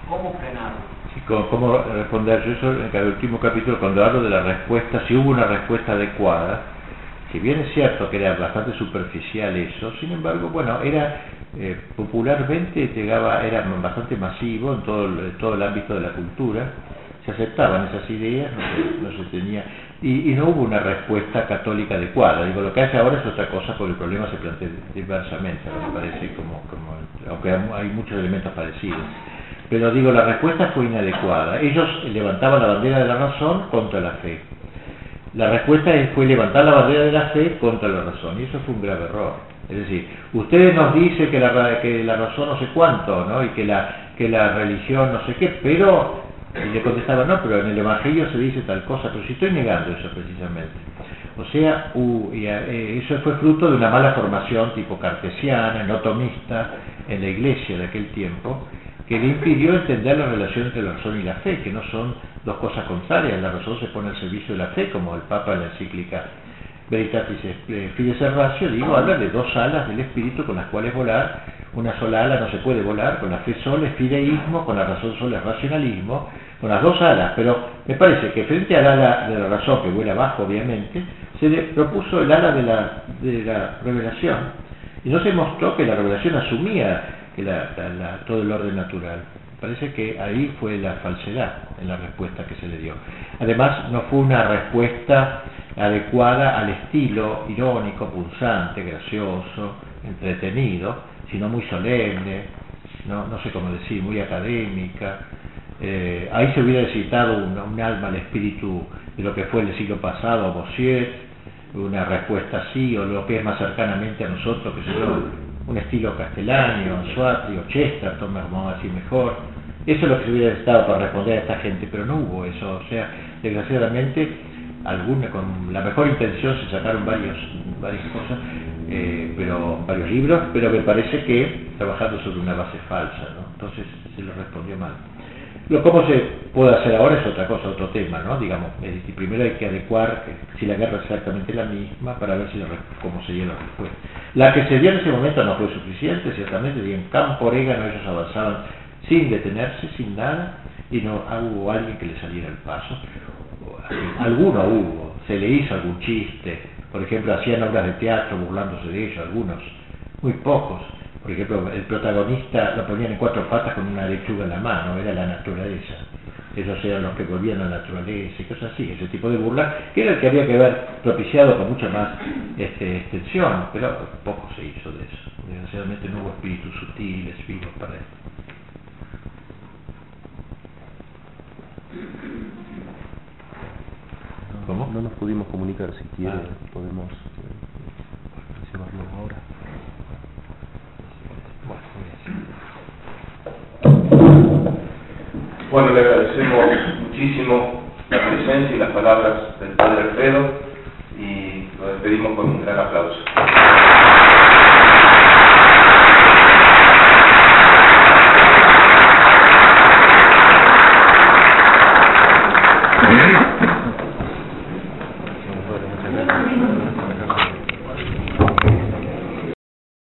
Speaker 3: ¿Cómo frenarlo?
Speaker 1: Sí, ¿Cómo, responder? Eso en el último capítulo, cuando hablo de la respuesta, si hubo una respuesta adecuada, si bien es cierto que era bastante superficial eso, sin embargo, bueno, era eh, popularmente llegaba, era bastante masivo en todo el, todo el ámbito de la cultura, se aceptaban esas ideas, no se tenía, y, no hubo una respuesta católica adecuada. Digo, lo que hace ahora es otra cosa porque el problema se plantea diversamente, me parece, como, como aunque hay muchos elementos parecidos. Pero digo, la respuesta fue inadecuada. Ellos levantaban la bandera de la razón contra la fe. La respuesta fue levantar la bandera de la fe contra la razón, y eso fue un grave error. Es decir, ustedes nos dicen que la, que la razón no sé cuánto, ¿no? Y que la, que la religión no sé qué, pero, y le contestaba, no, pero en el Evangelio se dice tal cosa, pero si estoy negando eso precisamente. O sea, y, eh, eso fue fruto de una mala formación tipo cartesiana, no tomista, en la iglesia de aquel tiempo, que le impidió entender la relación entre la razón y la fe, que no son dos cosas contrarias. La razón se pone al servicio de la fe, como el Papa en la encíclica Veritatis Fides Ratio, digo, habla de dos alas del espíritu con las cuales volar. Una sola ala no se puede volar, con la fe sola es fideísmo, con la razón sola es racionalismo, con las dos alas. Pero me parece que frente al ala de la razón, que vuela abajo obviamente, se le propuso el ala de la, de la revelación. Y no se mostró que la revelación asumía que la, todo el orden natural. Parece que ahí fue la falsedad en la respuesta que se le dio. Además, no fue una respuesta adecuada al estilo irónico, punzante, gracioso, entretenido, sino muy solemne, no, sé cómo decir, muy académica. Eh, ahí se hubiera citado un, alma al espíritu de lo que fue el siglo pasado, Bossier, una respuesta así, o lo que es más cercanamente a nosotros, que se un estilo castellano, Suatri o Chesterton, vamos a decir mejor. Eso es lo que hubiera estado para responder a esta gente, pero no hubo eso. O sea, desgraciadamente, alguna, con la mejor intención se sacaron varios, varias cosas, eh, pero varios libros, pero me parece que trabajando sobre una base falsa, ¿no? Entonces se lo respondió mal. Lo cómo se puede hacer ahora es otra cosa, otro tema, ¿no? Digamos, primero hay que adecuar si la guerra es exactamente la misma para ver si cómo se lleva después. La que se dio en ese momento no fue suficiente, ciertamente, y en campo orégano ellos avanzaban sin detenerse, sin nada, y no hubo alguien que le saliera el paso. Alguno hubo, se le hizo algún chiste, por ejemplo, hacían obras de teatro burlándose de ellos, algunos, muy pocos por ejemplo, el protagonista lo ponían en cuatro patas con una lechuga en la mano, era la naturaleza. Esos eran los que volvían a la naturaleza y cosas así, ese tipo de burla, que era el que había que haber propiciado con mucha más este, extensión, pero poco se hizo de eso. Desgraciadamente no hubo espíritus sutiles, vivos para él.
Speaker 4: ¿Cómo? No nos pudimos comunicar, si quiere ah. podemos eh, llevarlo ahora.
Speaker 2: Bueno, le agradecemos muchísimo la presencia y las palabras del Padre Alfredo y lo despedimos con un gran aplauso.